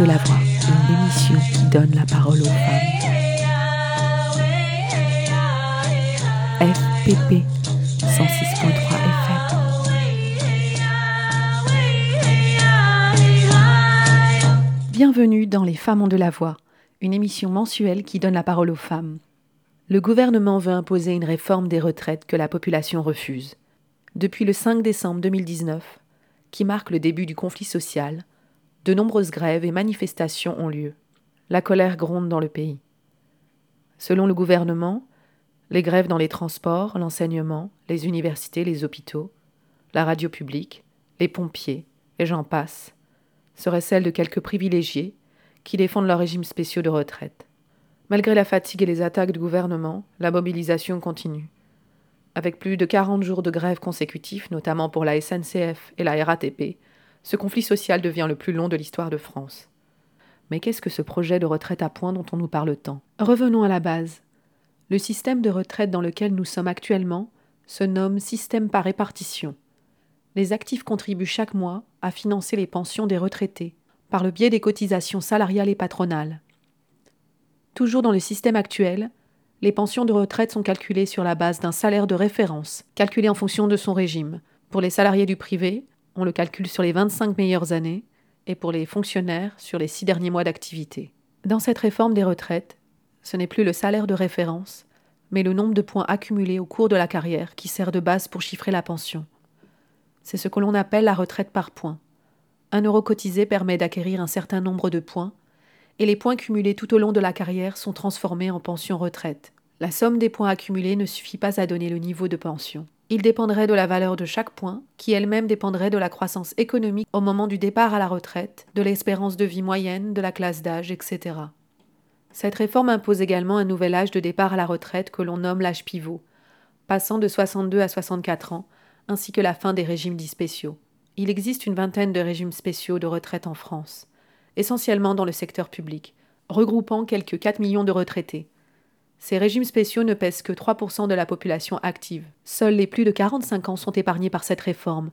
De la voix, une émission qui donne la parole aux femmes. FPP 106.3 FM. Bienvenue dans Les femmes ont de la voix, une émission mensuelle qui donne la parole aux femmes. Le gouvernement veut imposer une réforme des retraites que la population refuse. Depuis le 5 décembre 2019, qui marque le début du conflit social, de nombreuses grèves et manifestations ont lieu. La colère gronde dans le pays. Selon le gouvernement, les grèves dans les transports, l'enseignement, les universités, les hôpitaux, la radio publique, les pompiers, et j'en passe, seraient celles de quelques privilégiés qui défendent leurs régimes spéciaux de retraite. Malgré la fatigue et les attaques du gouvernement, la mobilisation continue. Avec plus de 40 jours de grève consécutifs, notamment pour la SNCF et la RATP, ce conflit social devient le plus long de l'histoire de France. Mais qu'est-ce que ce projet de retraite à points dont on nous parle tant? Revenons à la base. Le système de retraite dans lequel nous sommes actuellement se nomme système par répartition. Les actifs contribuent chaque mois à financer les pensions des retraités par le biais des cotisations salariales et patronales. Toujours dans le système actuel, les pensions de retraite sont calculées sur la base d'un salaire de référence, calculé en fonction de son régime. Pour les salariés du privé, on le calcule sur les 25 meilleures années, et pour les fonctionnaires sur les six derniers mois d'activité. Dans cette réforme des retraites, ce n'est plus le salaire de référence, mais le nombre de points accumulés au cours de la carrière qui sert de base pour chiffrer la pension. C'est ce que l'on appelle la retraite par points. Un euro cotisé permet d'acquérir un certain nombre de points, et les points cumulés tout au long de la carrière sont transformés en pension-retraite. La somme des points accumulés ne suffit pas à donner le niveau de pension. Il dépendrait de la valeur de chaque point, qui elle-même dépendrait de la croissance économique au moment du départ à la retraite, de l'espérance de vie moyenne, de la classe d'âge, etc. Cette réforme impose également un nouvel âge de départ à la retraite que l'on nomme l'âge pivot, passant de 62 à 64 ans, ainsi que la fin des régimes dits spéciaux. Il existe une vingtaine de régimes spéciaux de retraite en France, essentiellement dans le secteur public, regroupant quelques 4 millions de retraités. Ces régimes spéciaux ne pèsent que 3% de la population active. Seuls les plus de 45 ans sont épargnés par cette réforme,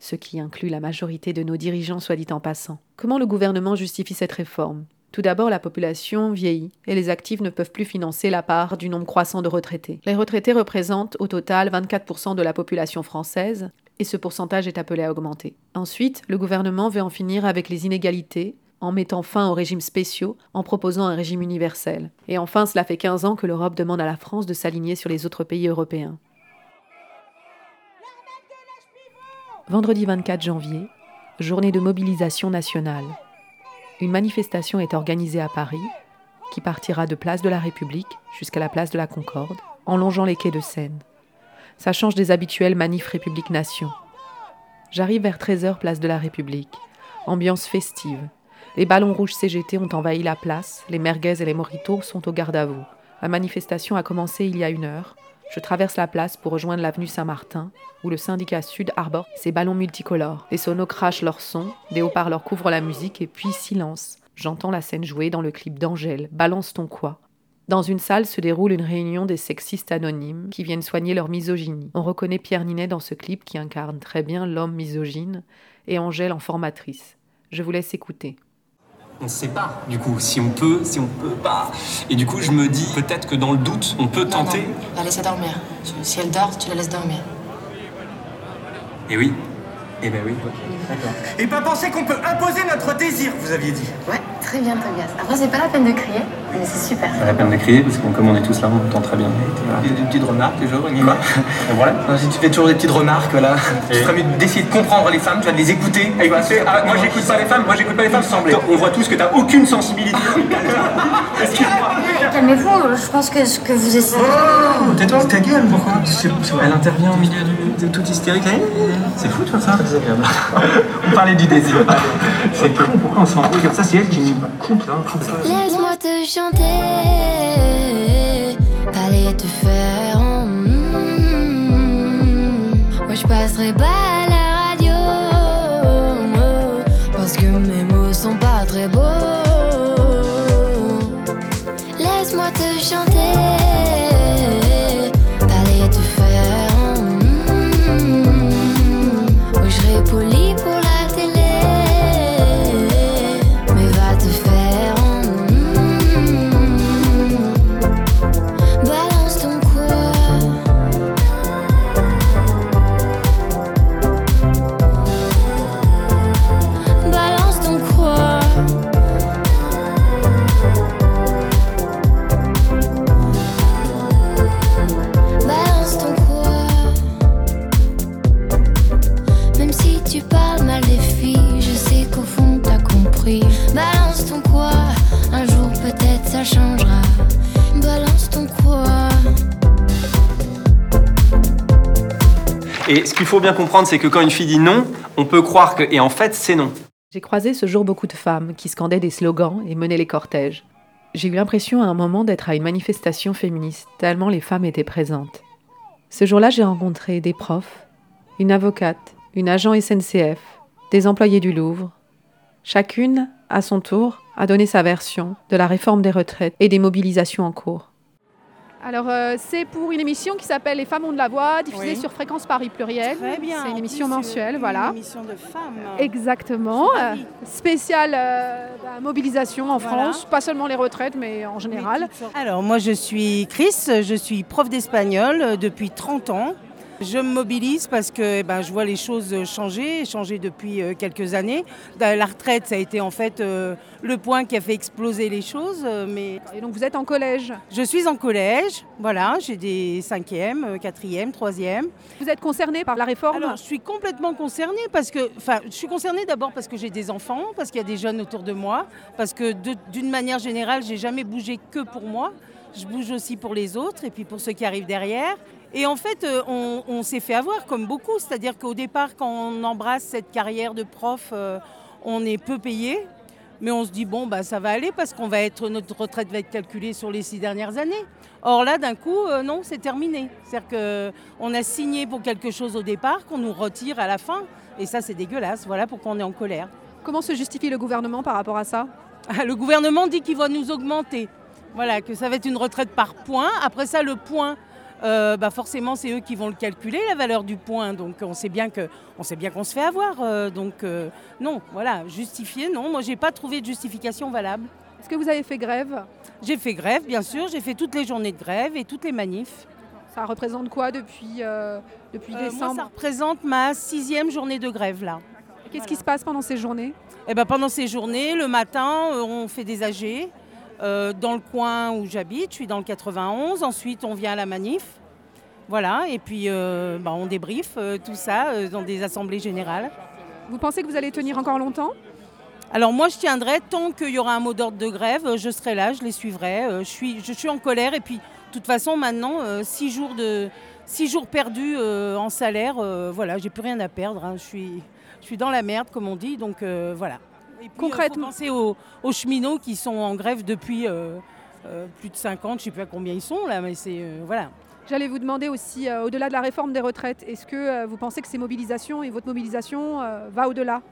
ce qui inclut la majorité de nos dirigeants, soit dit en passant. Comment le gouvernement justifie cette réforme? Tout d'abord, la population vieillit et les actifs ne peuvent plus financer la part du nombre croissant de retraités. Les retraités représentent au total 24% de la population française et ce pourcentage est appelé à augmenter. Ensuite, le gouvernement veut en finir avec les inégalités en mettant fin aux régimes spéciaux, en proposant un régime universel. Et enfin, cela fait 15 ans que l'Europe demande à la France de s'aligner sur les autres pays européens. Vendredi 24 janvier, journée de mobilisation nationale. Une manifestation est organisée à Paris, qui partira de Place de la République jusqu'à la Place de la Concorde, en longeant les quais de Seine. Ça change des habituels manifs République Nation. J'arrive vers 13h Place de la République. Ambiance festive, les ballons rouges CGT ont envahi la place, les merguez et les moritos sont au garde à vous. La manifestation a commencé il y a une heure. Je traverse la place pour rejoindre l'avenue Saint-Martin, où le syndicat Sud arbore ses ballons multicolores. Les sonos crachent leur son, des haut-parleurs couvrent la musique et puis silence. J'entends la scène jouer dans le clip d'Angèle, Balance ton quoi. Dans une salle se déroule une réunion des sexistes anonymes qui viennent soigner leur misogynie. On reconnaît Pierre Ninet dans ce clip qui incarne très bien l'homme misogyne et Angèle en formatrice. Je vous laisse écouter on ne sait pas, du coup, si on peut, si on peut pas. Et du coup, je me dis, peut-être que dans le doute, on peut tenter. Non, la laisser dormir. Si elle dort, tu la laisses dormir. Et oui. Eh ben oui. D'accord. Et pas penser qu'on peut imposer notre désir, vous aviez dit. Ouais, très bien, Tobias. Après, c'est pas la peine de crier, mais c'est super. Pas la peine de crier, parce que comme on est tous là, on entend très bien. Il y a des petites remarques, toujours, on y va. voilà. Si tu fais toujours des petites remarques, là, tu ferais mieux d'essayer de comprendre les femmes, tu vas de les écouter. Ah, ah, moi, j'écoute pas les femmes, moi, j'écoute pas les femmes, semble. On voit tous que t'as aucune sensibilité. Calmez-vous, je pense que ce que vous essayez. Oh, tais-toi, ta gueule, pourquoi? Elle intervient au milieu de tout hystérique. C'est fou, toi, ça on parlait du désir. C'est con, pourquoi on s'embrouille comme ça C'est elle qui nous coupe, hein, Laisse-moi te chanter, allez te faire. Moi je passerai pas à la radio, parce que mes mots sont pas très beaux. Laisse-moi te chanter. Ce qu'il faut bien comprendre, c'est que quand une fille dit non, on peut croire que. Et en fait, c'est non. J'ai croisé ce jour beaucoup de femmes qui scandaient des slogans et menaient les cortèges. J'ai eu l'impression à un moment d'être à une manifestation féministe, tellement les femmes étaient présentes. Ce jour-là, j'ai rencontré des profs, une avocate, une agent SNCF, des employés du Louvre. Chacune, à son tour, a donné sa version de la réforme des retraites et des mobilisations en cours. Alors, euh, c'est pour une émission qui s'appelle Les femmes ont de la voix, diffusée Oui. sur Fréquence Paris Pluriel. Très bien. C'est une émission plus, mensuelle, une voilà. émission de femmes. Exactement. Euh, spéciale euh, bah, mobilisation en Voilà. France, pas seulement les retraites, mais en général. Alors, moi, je suis Chris, je suis prof d'espagnol depuis 30 ans. Je me mobilise parce que eh ben, je vois les choses changer, changer depuis euh, quelques années. La retraite, ça a été en fait euh, le point qui a fait exploser les choses. euh, Mais Et donc, vous êtes en collège? je suis en collège, voilà, j'ai des cinquièmes, euh, quatrièmes, troisièmes. Vous êtes concerné par la réforme? Alors, je suis complètement concernée parce que, enfin, je suis concernée d'abord parce que j'ai des enfants, parce qu'il y a des jeunes autour de moi, parce que d'une manière générale, j'ai jamais bougé que pour moi. Je bouge aussi pour les autres et puis pour ceux qui arrivent derrière. Et en fait, euh, on, on s'est fait avoir comme beaucoup, c'est-à-dire qu'au départ, quand on embrasse cette carrière de prof, euh, on est peu payé. Mais on se dit, bon, bah, ça va aller parce qu'on va être, notre retraite va être calculée sur les six dernières années. Or là, d'un coup, euh, non, c'est terminé. C'est-à-dire qu'on a signé pour quelque chose au départ, qu'on nous retire à la fin. Et ça, c'est dégueulasse. Voilà pourquoi on est en colère. Comment se justifie le gouvernement par rapport à ça? Ah, Le gouvernement dit qu'il va nous augmenter. Voilà, que ça va être une retraite par point. Après ça, le point, euh, bah forcément, c'est eux qui vont le calculer, la valeur du point. Donc on sait bien que, on sait bien qu'on se fait avoir. euh, donc euh, non, voilà, justifier, non. Moi, j'ai pas trouvé de justification valable. Est-ce que vous avez fait grève? J'ai fait grève, bien sûr. J'ai fait toutes les journées de grève et toutes les manifs. Ça représente quoi depuis, depuis moi, décembre? ça représente ma sixième journée de grève là. Qu'est-ce qui se passe pendant ces journées? Eh ben, pendant ces journées, le matin, on fait des AG euh, dans le coin où j'habite. Je suis dans le 91. Ensuite, on vient à la manif. Voilà, et puis euh, bah, on débriefe euh, tout ça euh, dans des assemblées générales. Vous pensez que vous allez tenir encore longtemps? Alors moi, je tiendrai tant qu'il y aura un mot d'ordre de grève, je serai là, je les suivrai. Je suis, je suis en colère et puis de toute façon, maintenant, six jours de six jours perdus en salaire, voilà, j'ai plus rien à perdre. hein. Je suis, je suis dans la merde, comme on dit, donc voilà. Et puis, Concrètement- faut penser aux, aux cheminots qui sont en grève depuis euh, euh, plus de 50, je sais pas combien ils sont là, mais c'est euh, voilà. J'allais vous demander aussi, euh, au-delà de la réforme des retraites, est-ce que euh, vous pensez que ces mobilisations et votre mobilisation euh, va au-delà?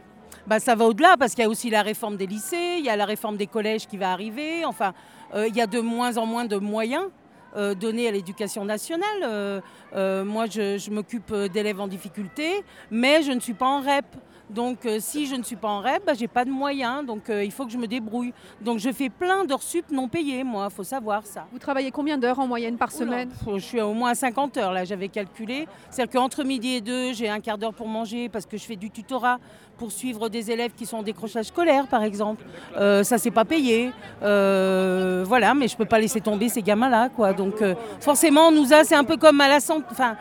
Bah, ça va au-delà parce qu'il y a aussi la réforme des lycées, il y a la réforme des collèges qui va arriver. Enfin, euh, il y a de moins en moins de moyens euh, donnés à l'éducation nationale. Euh, euh, moi, je, je m'occupe euh, d'élèves en difficulté, mais je ne suis pas en REP. Donc, euh, si je ne suis pas en REP, bah, j'ai pas de moyens. Donc, euh, il faut que je me débrouille. Donc, je fais plein d'heures sup non payées, moi. Il faut savoir ça. Vous travaillez combien d'heures en moyenne par semaine? Oula, Je suis au moins à 50 heures, là, j'avais calculé. C'est-à-dire qu'entre midi et deux, j'ai un quart d'heure pour manger parce que je fais du tutorat pour suivre des élèves qui sont en décrochage scolaire, par exemple. Euh, ça, c'est pas payé. Euh, voilà, mais je peux pas laisser tomber ces gamins-là, quoi. Donc, forcément, on nous a, c'est un peu comme à la santé, enfin,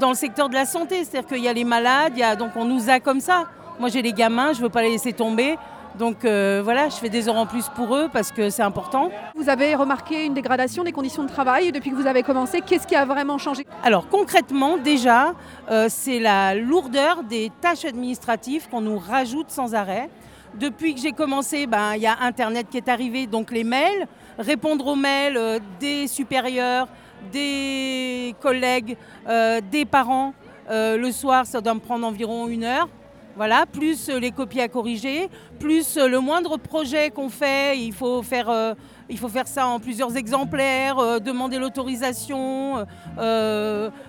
dans le secteur de la santé. C'est-à-dire qu'il y a les malades, il y a, donc on nous a comme ça. Moi, j'ai les gamins, je veux pas les laisser tomber. Donc, euh, voilà, je fais des heures en plus pour eux parce que c'est important. Vous avez remarqué une dégradation des conditions de travail depuis que vous avez commencé. Qu'est-ce qui a vraiment changé? Alors concrètement, déjà, euh, c'est la lourdeur des tâches administratives qu'on nous rajoute sans arrêt. Depuis que j'ai commencé, ben, il y a Internet qui est arrivé, donc les mails, répondre aux mails euh, des supérieurs, des collègues, des parents. Le soir, ça doit me prendre environ une heure. Voilà, plus euh, les copies à corriger, plus euh, le moindre projet qu'on fait, il faut faire, euh, ça en plusieurs exemplaires, demander l'autorisation,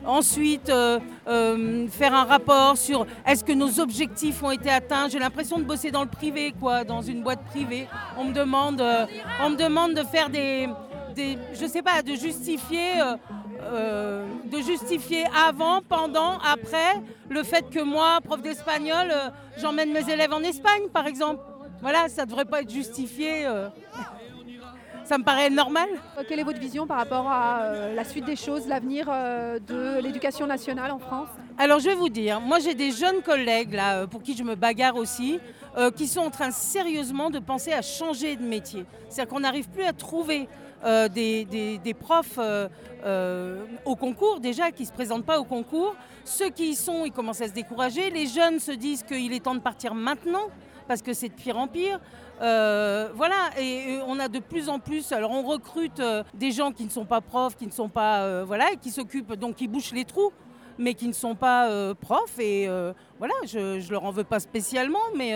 ensuite faire un rapport sur est-ce que nos objectifs ont été atteints. J'ai l'impression de bosser dans le privé, quoi, dans une boîte privée. On me demande, on me demande de faire des, des, je sais pas, de justifier. Euh, de justifier avant, pendant, après le fait que moi, prof d'espagnol, euh, j'emmène mes élèves en Espagne, par exemple. Voilà, ça ne devrait pas être justifié. euh. Ça me paraît normal. Quelle est votre vision par rapport à la suite des choses, l'avenir de l'éducation nationale en France? Alors je vais vous dire, moi j'ai des jeunes collègues là pour qui je me bagarre aussi, qui sont en train sérieusement de penser à changer de métier. C'est-à-dire qu'on n'arrive plus à trouver euh, des, profs euh, euh, au concours déjà qui ne se présentent pas au concours. Ceux qui y sont, ils commencent à se décourager. Les jeunes se disent qu'il est temps de partir maintenant parce que c'est de pire en pire. Voilà, et, on a de plus en plus. Alors on recrute des gens qui ne sont pas profs, qui ne sont pas voilà, et qui s'occupent donc qui bouchent les trous, mais qui ne sont pas profs. Et voilà, je, je leur en veux pas spécialement, mais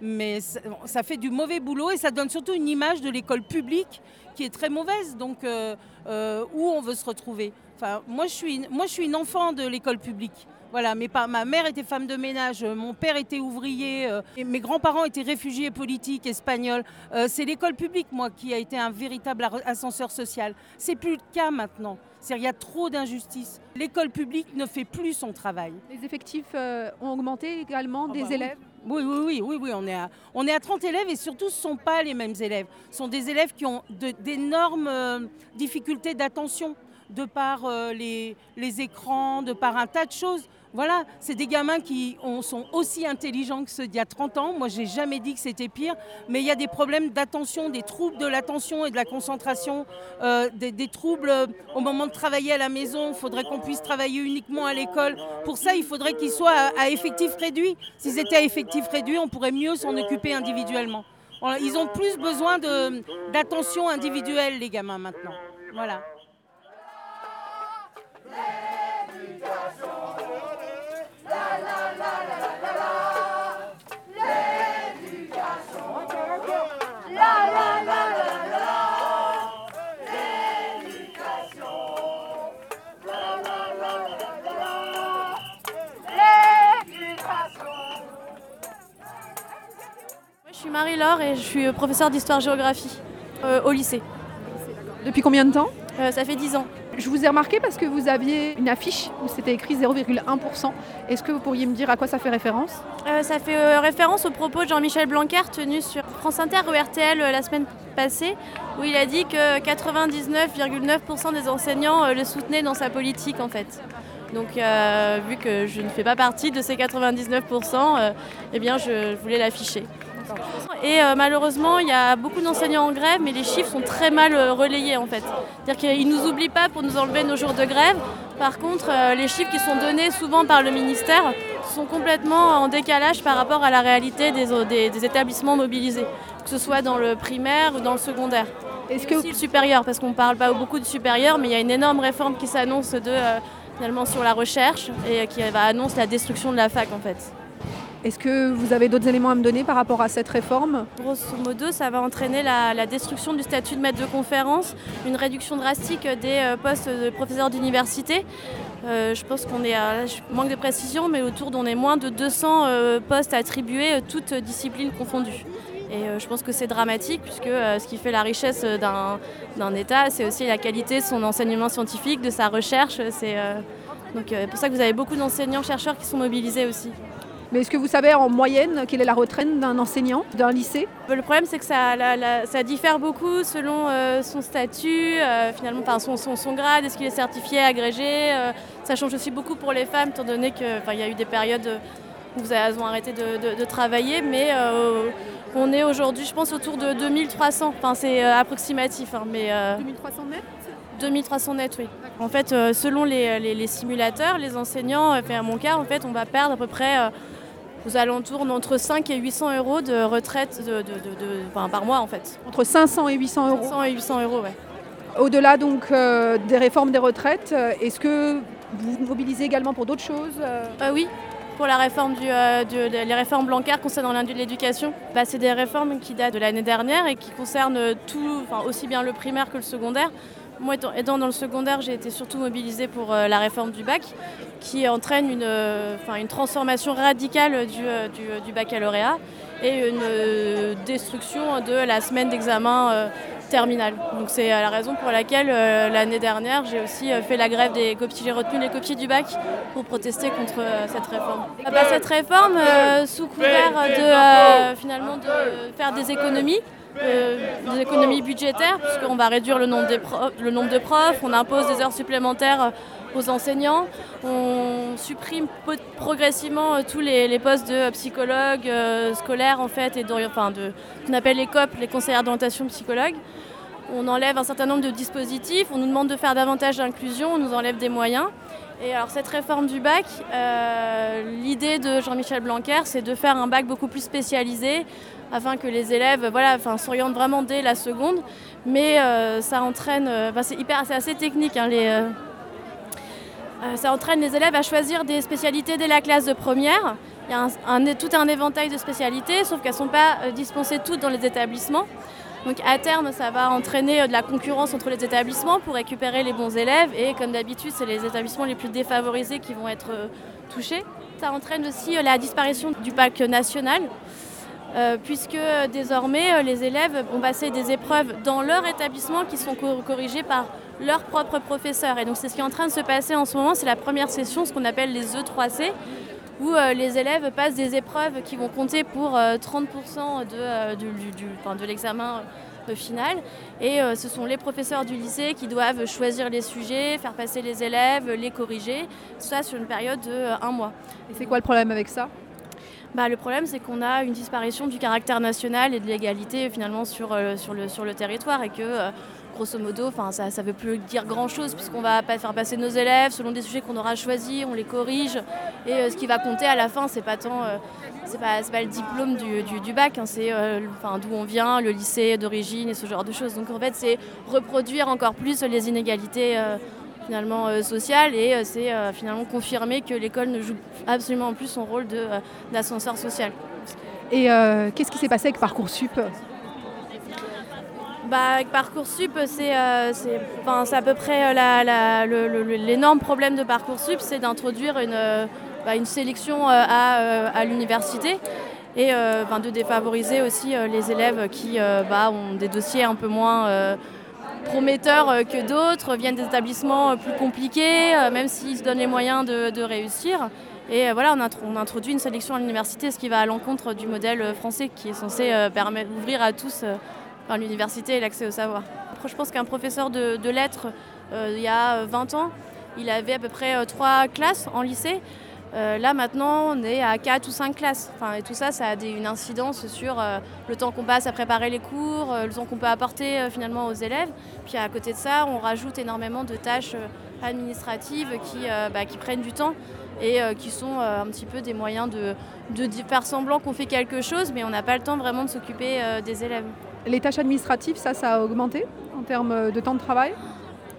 mais ça fait du mauvais boulot et ça donne surtout une image de l'école publique qui est très mauvaise. Donc euh, euh, où on veut se retrouver. Enfin, moi je suis une- moi je suis une enfant de l'école publique. Voilà, mes pa- ma mère était femme de ménage, euh, mon père était ouvrier, euh, et mes grands-parents étaient réfugiés politiques espagnols. Euh, c'est l'école publique, moi, qui a été un véritable ascenseur social. C'est plus le cas maintenant. Il y a trop d'injustices. L'école publique ne fait plus son travail. Les effectifs euh, ont augmenté également des bah oui. Oui, oui, oui, oui, oui, on est à, on est à 30 élèves et surtout ce ne sont pas les mêmes élèves. Ce sont des élèves qui ont d'énormes euh, difficultés d'attention de par euh, les écrans, de par un tas de choses. Voilà, c'est des gamins qui ont- sont aussi intelligents que ceux d'il y a 30 ans. Moi, j'ai jamais dit que c'était pire, mais il y a des problèmes d'attention, des troubles de l'attention et de la concentration, euh, des, troubles euh, au moment de travailler à la maison. Il faudrait qu'on puisse travailler uniquement à l'école. Pour ça, il faudrait qu'ils soient à, effectif réduit. S'ils étaient à effectif réduit, on pourrait mieux s'en occuper individuellement. Ils ont plus besoin d'attention individuelle, les gamins, maintenant. Voilà. Marie-Laure et je suis professeure d'histoire-géographie euh, au lycée. Depuis combien de temps Euh, ça fait 10 ans. Je vous ai remarqué parce que vous aviez une affiche où c'était écrit 0,1%. Est-ce que vous pourriez me dire à quoi ça fait référence? Euh, ça fait euh, référence aux propos de Jean-Michel Blanquer tenus sur France Inter ou RTL euh, la semaine passée, où il a dit que 99,9% des enseignants euh, le soutenaient dans sa politique en fait. Donc euh, vu que je ne fais pas partie de ces 99%, euh, eh bien je voulais l'afficher. Et euh, malheureusement, il y a beaucoup d'enseignants en grève, mais les chiffres sont très mal euh, relayés en fait. C'est-à-dire qu'ils ne nous oublient pas pour nous enlever nos jours de grève. Par contre, euh, les chiffres qui sont donnés souvent par le ministère sont complètement en décalage par rapport à la réalité des, des- des établissements mobilisés, que ce soit dans le primaire ou dans le secondaire. Est-ce que que aussi le supérieur, parce qu'on ne parle pas beaucoup du supérieur, mais il y a une énorme réforme qui s'annonce de, euh, finalement sur la recherche et qui va annonce la destruction de la fac en fait. Est-ce que vous avez d'autres éléments à me donner par rapport à cette réforme? Grosso modo, ça va entraîner la, destruction du statut de maître de conférence, une réduction drastique des euh, postes de professeurs d'université. Euh, je pense qu'on est, je manque de précision, mais autour d'on est moins de 200 euh, postes attribués, toutes disciplines confondues. Et je pense que c'est dramatique, puisque ce qui fait la richesse d'un État, c'est aussi la qualité de son enseignement scientifique, de sa recherche. C'est donc pour ça que vous avez beaucoup d'enseignants-chercheurs qui sont mobilisés aussi. Mais est-ce que vous savez en moyenne quelle est la retraite d'un enseignant, d'un lycée? Le problème, c'est que ça, la- la- ça diffère beaucoup selon euh, son statut, euh, finalement, enfin, son, son- son grade, est-ce qu'il est certifié, agrégé. euh, ça change aussi beaucoup pour les femmes, étant donné qu'il y a eu des périodes où elles ont arrêté de, de- de travailler. Mais on est aujourd'hui, je pense, autour de 2300. Enfin, c'est approximatif, hein, mais euh, 2300 mètres 2300 net, oui. En fait, selon les, les- les simulateurs, les enseignants, à mon cas, en fait, on va perdre à peu près aux alentours entre 5 et 800 euros de retraite de, de- de- de- enfin, par mois, en fait. Entre 500 et 800 euros. 500 et 800 euros, ouais. Au-delà donc euh, des réformes des retraites, euh, est-ce que vous vous mobilisez également pour d'autres choses euh oui, pour la réforme du, euh, du- les réformes Blanquer concernant l'industrie de l'éducation. Bah, c'est des réformes qui datent de l'année dernière et qui concernent tout, enfin, aussi bien le primaire que le secondaire. Moi, étant, dans le secondaire, j'ai été surtout mobilisée pour euh, la réforme du bac, qui entraîne une, euh, transformation radicale du, euh, du- baccalauréat et une destruction de la semaine d'examen terminale. Donc c'est la raison pour laquelle l'année dernière, j'ai aussi fait la grève des copies. J'ai retenu les copies du bac pour protester contre cette réforme. Ah bah, cette réforme, sous couvert de finalement de faire des économies, des économies budgétaires, puisqu'on va réduire le nombre, de profs, on impose des heures supplémentaires aux enseignants. On supprime progressivement tous les, postes de psychologues scolaires en fait et enfin de qu'on appelle les COP, les conseillers d'orientation psychologues. On enlève un certain nombre de dispositifs, on nous demande de faire davantage d'inclusion, on nous enlève des moyens. Et alors cette réforme du bac, euh, l'idée de Jean-Michel Blanquer, c'est de faire un bac beaucoup plus spécialisé afin que les élèves voilà, s'orientent vraiment dès la seconde. Mais euh, ça entraîne, euh, c'est hyper, assez technique. Hein, les, ça entraîne les élèves à choisir des spécialités dès la classe de première. Il y a tout un éventail de spécialités, sauf qu'elles ne sont pas dispensées toutes dans les établissements. Donc à terme, ça va entraîner euh, de la concurrence entre les établissements pour récupérer les bons élèves et comme d'habitude, c'est les établissements les plus défavorisés qui vont être euh, touchés. Ça entraîne aussi euh, la disparition du bac national. Puisque désormais les élèves vont passer des épreuves dans leur établissement qui sont corrigées par leurs propres professeurs. Et donc c'est ce qui est en train de se passer en ce moment, c'est la première session, ce qu'on appelle les E3C, où euh, les élèves passent des épreuves qui vont compter pour 30% euh, euh, de, de l'examen final. Et ce sont les professeurs du lycée qui doivent choisir les sujets, faire passer les élèves, les corriger, ça sur une période de un mois. Et c'est quoi le problème avec ça? Bah, le problème, c'est qu'on a une disparition du caractère national et de l'égalité finalement sur, sur, le, sur le territoire et que grosso modo, ça ne veut plus dire grand-chose puisqu'on va pas faire passer nos élèves selon des sujets qu'on aura choisis, on les corrige. Et euh, ce qui va compter à la fin, c'est pas tant, euh, c'est pas, pas, le diplôme du, bac, hein, c'est euh, d'où on vient, le lycée d'origine et ce genre de choses. Donc en fait, c'est reproduire encore plus les inégalités finalement sociales et c'est finalement confirmer que l'école ne joue absolument plus son rôle d'ascenseur social. Et qu'est-ce qui s'est passé avec Parcoursup? Bah, avec Parcoursup, c'est euh, à peu près euh, l'énorme problème de Parcoursup, c'est d'introduire une, euh, bah, une, sélection à, l'université et de défavoriser aussi les élèves qui bah, ont des dossiers un peu moins prometteurs que d'autres, viennent des établissements plus compliqués, même s'ils se donnent les moyens de, réussir. Et voilà, on, introduit une sélection à l'université, ce qui va à l'encontre du modèle français qui est censé permettre ouvrir à tous l'université et l'accès au savoir. Je pense qu'un professeur de, lettres, euh, il y a 20 ans, il avait à peu près euh, trois classes en lycée. Euh, là maintenant, on est à 4 ou 5 classes. Enfin, et tout ça, ça a une incidence sur le temps qu'on passe à préparer les cours, le temps qu'on peut apporter finalement aux élèves. Puis à côté de ça, on rajoute énormément de tâches administratives qui, bah, qui prennent du temps et qui sont un petit peu des moyens de, de faire semblant qu'on fait quelque chose, mais on n'a pas le temps vraiment de s'occuper des élèves. Les tâches administratives, ça, ça a augmenté en termes de temps de travail?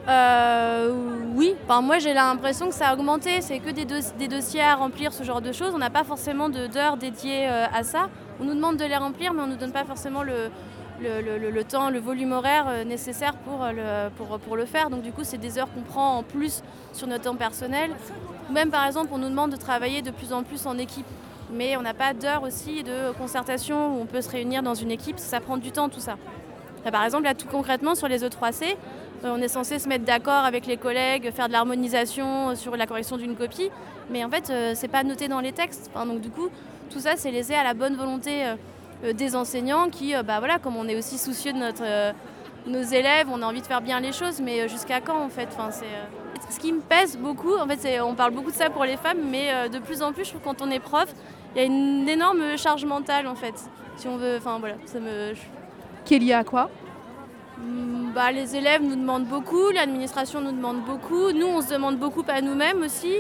Euh, oui, enfin, moi j'ai l'impression que ça a augmenté, c'est que des, dossiers à remplir, ce genre de choses. On n'a pas forcément d'heures dédiées euh, à ça. On nous demande de les remplir, mais on ne nous donne pas forcément le, temps, le volume horaire euh, nécessaire pour le, faire. Donc du coup, c'est des heures qu'on prend en plus sur notre temps personnel. Même par exemple, on nous demande de travailler de plus en plus en équipe mais on n'a pas d'heure aussi de concertation où on peut se réunir dans une équipe, ça prend du temps tout ça. par exemple, là tout concrètement sur les E3C, euh, on est censé se mettre d'accord avec les collègues, faire de l'harmonisation sur la correction d'une copie, mais en fait euh, c'est pas noté dans les textes. donc du coup, tout ça c'est laissé à la bonne volonté euh, des enseignants qui, bah comme on est aussi soucieux de nos élèves, on a envie de faire bien les choses, mais jusqu'à quand en fait? Ce qui me pèse beaucoup, en fait, on parle beaucoup de ça pour les femmes, mais de plus en plus, je trouve quand on est prof, il y a une énorme charge mentale en fait. Si on veut, enfin voilà, ça me. Qui est liée à quoi? Bah, les élèves nous demandent beaucoup, l'administration nous demande beaucoup, nous on se demande beaucoup à nous-mêmes aussi,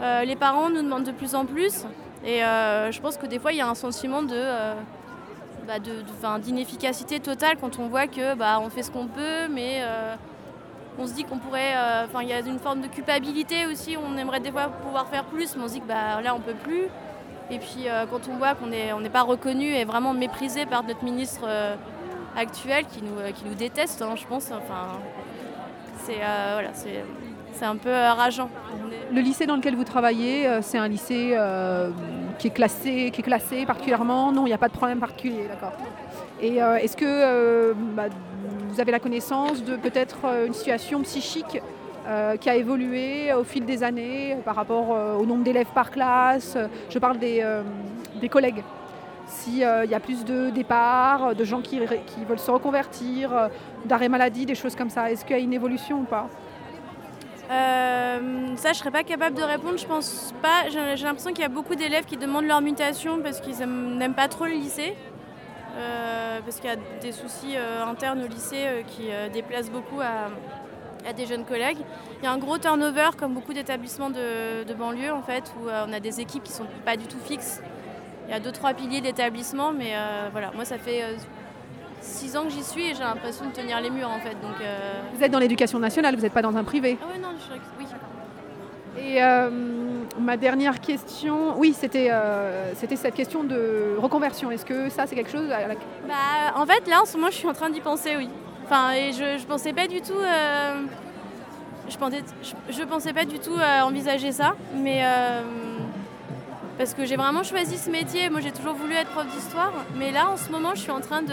euh, les parents nous demandent de plus en plus. Et euh, je pense que des fois il y a un sentiment euh, bah, d'inefficacité totale quand on voit que bah, on fait ce qu'on peut, mais on se dit qu'on pourrait. Enfin, il y a une forme de culpabilité aussi, on aimerait des fois pouvoir faire plus, mais on se dit que bah, là on peut plus. Et puis quand on voit qu'on n'est pas reconnu et vraiment méprisé par notre ministre euh, actuel qui nous, euh, qui nous déteste, hein, je pense, enfin, c'est voilà, c'est un peu rageant. Le lycée dans lequel vous travaillez, c'est un lycée qui, est classé, qui est classé particulièrement? Non, il n'y a pas de problème particulier, d'accord. Et est-ce que bah, vous avez la connaissance de peut-être une situation psychique euh, qui a évolué au fil des années par rapport euh, au nombre d'élèves par classe? Je parle des, euh, des collègues. S'il y a plus de départs, de gens qui, veulent se reconvertir, euh, d'arrêt maladie, des choses comme ça. Est-ce qu'il y a une évolution ou pas? Euh, ça, je serais pas capable de répondre. Je pense pas. J'ai l'impression qu'il y a beaucoup d'élèves qui demandent leur mutation parce qu'ils aiment- n'aiment pas trop le lycée. Euh, parce qu'il y a des soucis euh, internes au lycée euh, qui euh, déplacent beaucoup à, des jeunes collègues. Il y a un gros turnover, comme beaucoup d'établissements de, banlieue, en fait, où euh, on a des équipes qui sont pas du tout fixes. Il y a deux, trois piliers d'établissement, mais euh, voilà, moi, ça fait euh, six ans que j'y suis et j'ai l'impression de tenir les murs, en fait. Donc, euh, Vous êtes dans l'éducation nationale, vous n'êtes pas dans un privé. Ah ouais, non, je... oui. Et euh, ma dernière question, oui, c'était euh, c'était cette question de reconversion. Est-ce que ça, c'est quelque chose à la- Bah, en fait, là, en ce moment, je suis en train d'y penser, oui. Enfin, et je, je pensais pas du tout. je, pensais, je, je pensais pas du tout envisager ça, mais. Parce que j'ai vraiment choisi ce métier. Moi, j'ai toujours voulu être prof d'histoire, mais là, en ce moment, je suis en train de.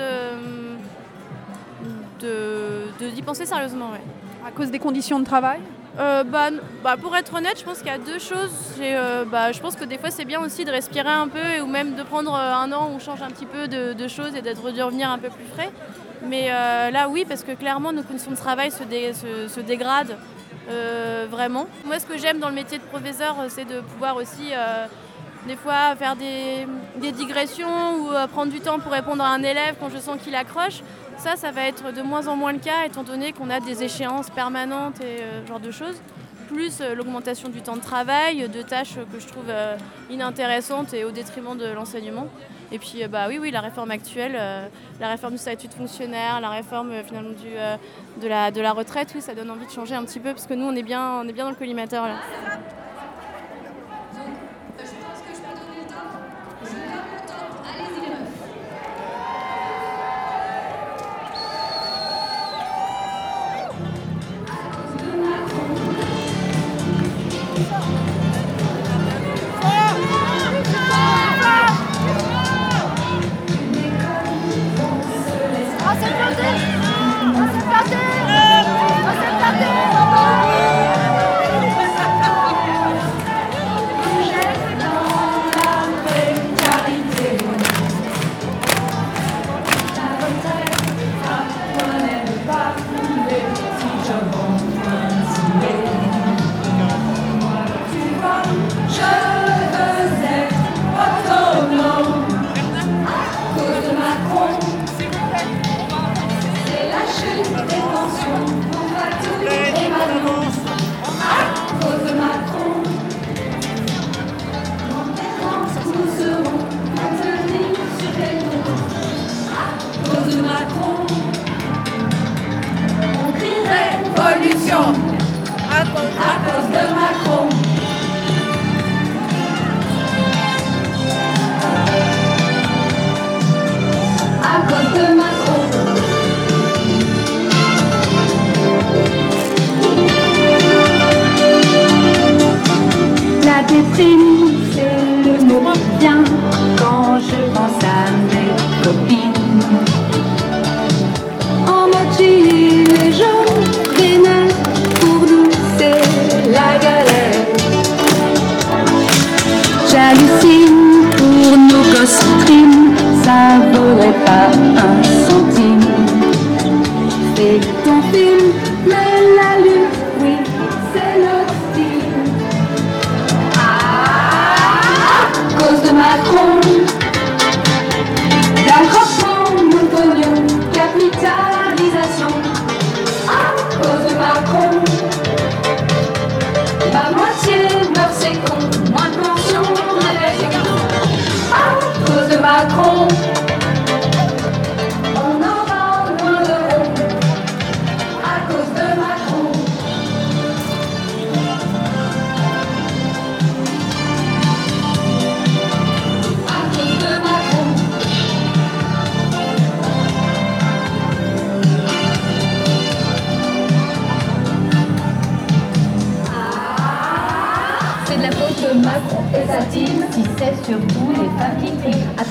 de, de- d'y penser sérieusement, ouais. à cause des conditions de travail? Euh, bah, bah, pour être honnête, je pense qu'il y a deux choses. Euh, bah, je pense que des fois, c'est bien aussi de respirer un peu et- ou même de prendre euh, un an où on change un petit peu de, de choses et d'être de revenir un peu plus frais. Mais euh, là, oui, parce que clairement, nos conditions de travail se, dé- se- se dégradent vraiment. Moi, ce que j'aime dans le métier de professeur, c'est de pouvoir aussi, des fois, faire des, digressions ou euh, prendre du temps pour répondre à un élève quand je sens qu'il accroche. Ça, ça va être de moins en moins le cas, étant donné qu'on a des échéances permanentes et euh, ce genre de choses. Plus euh, l'augmentation du temps de travail, de tâches que je trouve inintéressantes et au détriment de l'enseignement. Et puis, bah oui, oui, la réforme actuelle, la réforme du statut de fonctionnaire, la réforme finalement du, de, la, de la retraite, oui, ça donne envie de changer un petit peu parce que nous, on est bien, on est bien dans le collimateur là. Ça vaudrait pas un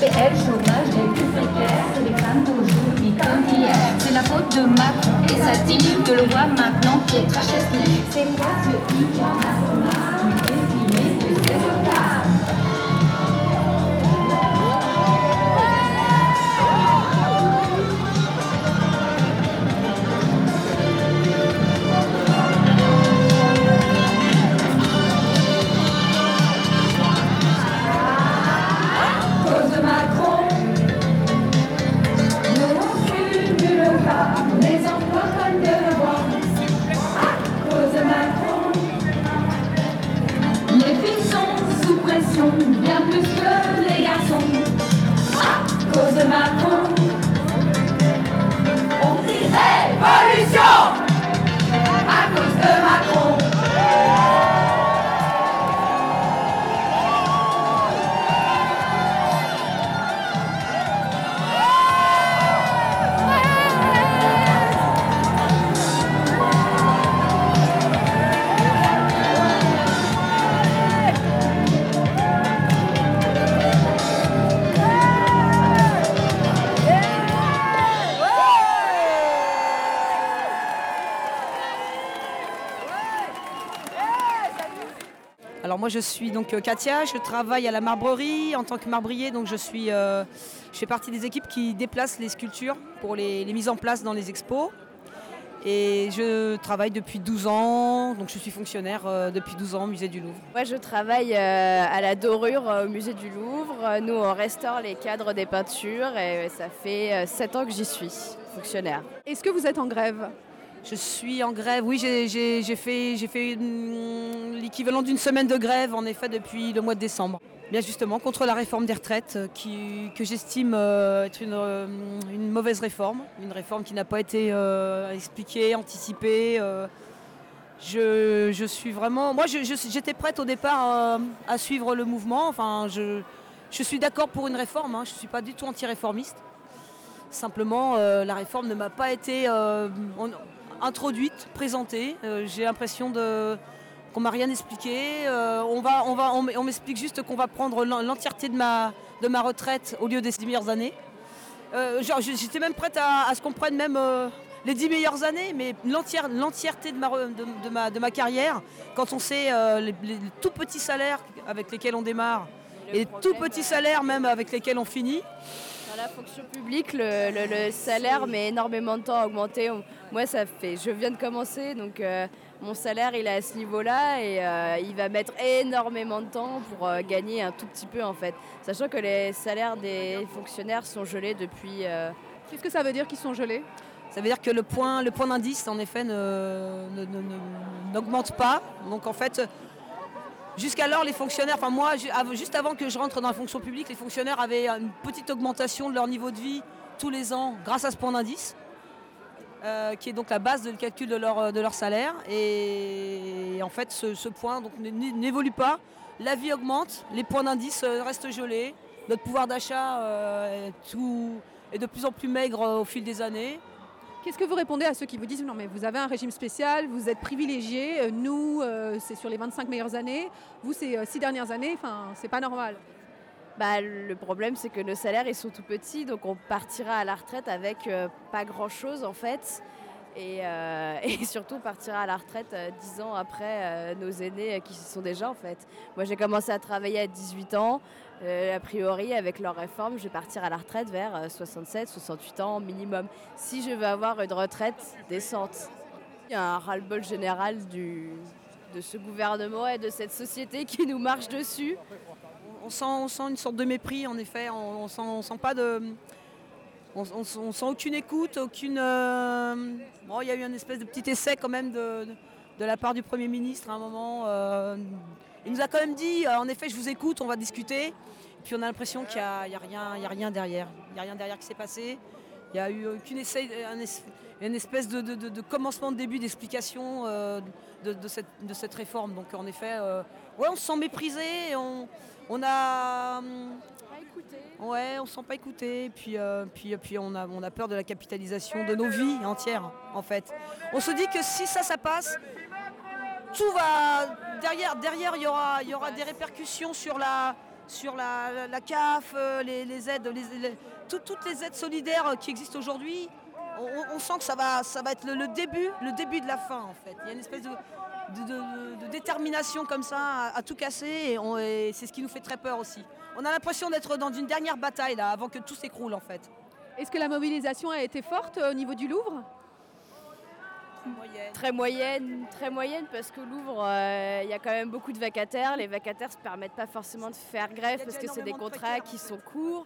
APL, chômage, les plus précaires les femmes d'aujourd'hui comme hier. C'est la faute de Macron et sa team De le voir maintenant qui est trash C'est quoi ce hic suis donc euh, Katia, je travaille à la marbrerie en tant que marbrier, donc je suis, euh, je fais partie des équipes qui déplacent les sculptures pour les, les mises en place dans les expos. Et je travaille depuis 12 ans, donc je suis fonctionnaire euh, depuis 12 ans au musée du Louvre. Moi, je travaille euh, à la dorure euh, au musée du Louvre. Nous, on restaure les cadres des peintures et ça fait 7 ans que j'y suis, fonctionnaire. Est-ce que vous êtes en grève? Je suis en grève, oui, j'ai- fait, l'équivalent d'une semaine de grève en effet depuis le mois de décembre. Bien justement, contre la réforme des retraites euh, qui, que j'estime euh, être une, euh, une mauvaise réforme, une réforme qui n'a pas été expliquée, anticipée. je, suis vraiment... Moi, j'étais prête au départ à suivre le mouvement. Enfin, je, suis d'accord pour une réforme, hein, je ne suis pas du tout anti-réformiste. Simplement, la réforme ne m'a pas été introduite, présentée. Euh, J'ai l'impression de qu'on m'a rien expliqué. Euh, on va, on va, on m'explique juste qu'on va prendre l'en- l'entièreté de ma, de ma retraite au lieu des 10 meilleures années. Euh, j'étais même prête à, à ce qu'on prenne même les 10 meilleures années, mais l'entière- l'entièreté de ma, de, de ma, de ma carrière, quand on sait euh, les, les tout petits salaires avec lesquels on démarre, et les tout petits salaires même avec lesquels on finit, Dans la fonction publique, le, le- le salaire met énormément de temps à augmenter. Moi, ça fait, je viens de commencer, donc euh, mon salaire il est à ce niveau-là et euh, il va mettre énormément de temps pour euh, gagner un tout petit peu en fait. Sachant que les salaires des fonctionnaires sont gelés depuis. euh, Qu'est-ce que ça veut dire qu'ils sont gelés? Ça veut dire que le point, le point d'indice, en effet, ne- ne- ne- ne- n'augmente pas. Donc, en fait, jusqu'alors, les fonctionnaires, enfin moi, juste avant que je rentre dans la fonction publique, les fonctionnaires avaient une petite augmentation de leur niveau de vie tous les ans grâce à ce point d'indice. euh, qui est donc la base de calcul de leur, de leur salaire. Et, en fait, ce, point n'évolue pas. La vie augmente, les points d'indice euh, restent gelés. Notre pouvoir d'achat euh, est, de plus en plus maigre euh, au fil des années. Qu'est-ce que vous répondez à ceux qui vous disent non mais vous avez un régime spécial, vous êtes privilégié, euh, nous euh, c'est sur les 25 meilleures années, vous c'est 6 dernières années, enfin c'est pas normal. Bah, le problème, c'est que nos salaires, ils sont tout petits, donc on partira à la retraite avec euh, pas grand-chose, en fait. Et, euh, et surtout, on partira à la retraite euh, 10 ans après euh, nos aînés euh, qui sont déjà, en fait. Moi, j'ai commencé à travailler à 18 ans. Euh, a priori, avec leur réforme, je vais partir à la retraite vers euh, 67, 68 ans minimum, si je veux avoir une retraite décente. Il y a un ras-le-bol général de ce gouvernement et de cette société qui nous marche dessus. on sent, on sent une sorte de mépris, en effet. On, on sent, on sent pas de. On, sent aucune écoute, aucune. euh, Bon, il y a eu un espèce de petit essai quand même de, la part du Premier ministre à un moment. euh, il nous a quand même dit, euh, en effet, je vous écoute, on va discuter. Et puis on a l'impression qu'il n'y a, y a rien, y a rien derrière. Il n'y a rien derrière qui s'est passé. Il n'y a eu aucune une espèce de, de- de- de commencement de début d'explication euh, de, cette, de cette réforme. Donc en effet, euh, ouais, on se sent méprisé. et On, on a. hum, Ouais, on se sent pas écouté. Puis, euh, puis, puis on, a, on a peur de la capitalisation de nos vies entières, en fait. On se dit que si ça, ça passe, tout va. Derrière, derrière, il y aura, des répercussions sur la, CAF, euh, les, aides, toutes les aides solidaires qui existent aujourd'hui. On, sent que ça va, être le, début, le début de la fin, en fait. Il y a une espèce de, détermination comme ça à, tout casser et, et c'est ce qui nous fait très peur aussi. On a l'impression d'être dans une dernière bataille là, avant que tout s'écroule en fait. Est-ce que la mobilisation a été forte euh, au niveau du Louvre? Très moyenne, très moyenne parce que Louvre, euh, il y a quand même beaucoup de vacataires. Les vacataires ne se permettent pas forcément de faire grève parce que c'est des contrats qui sont courts.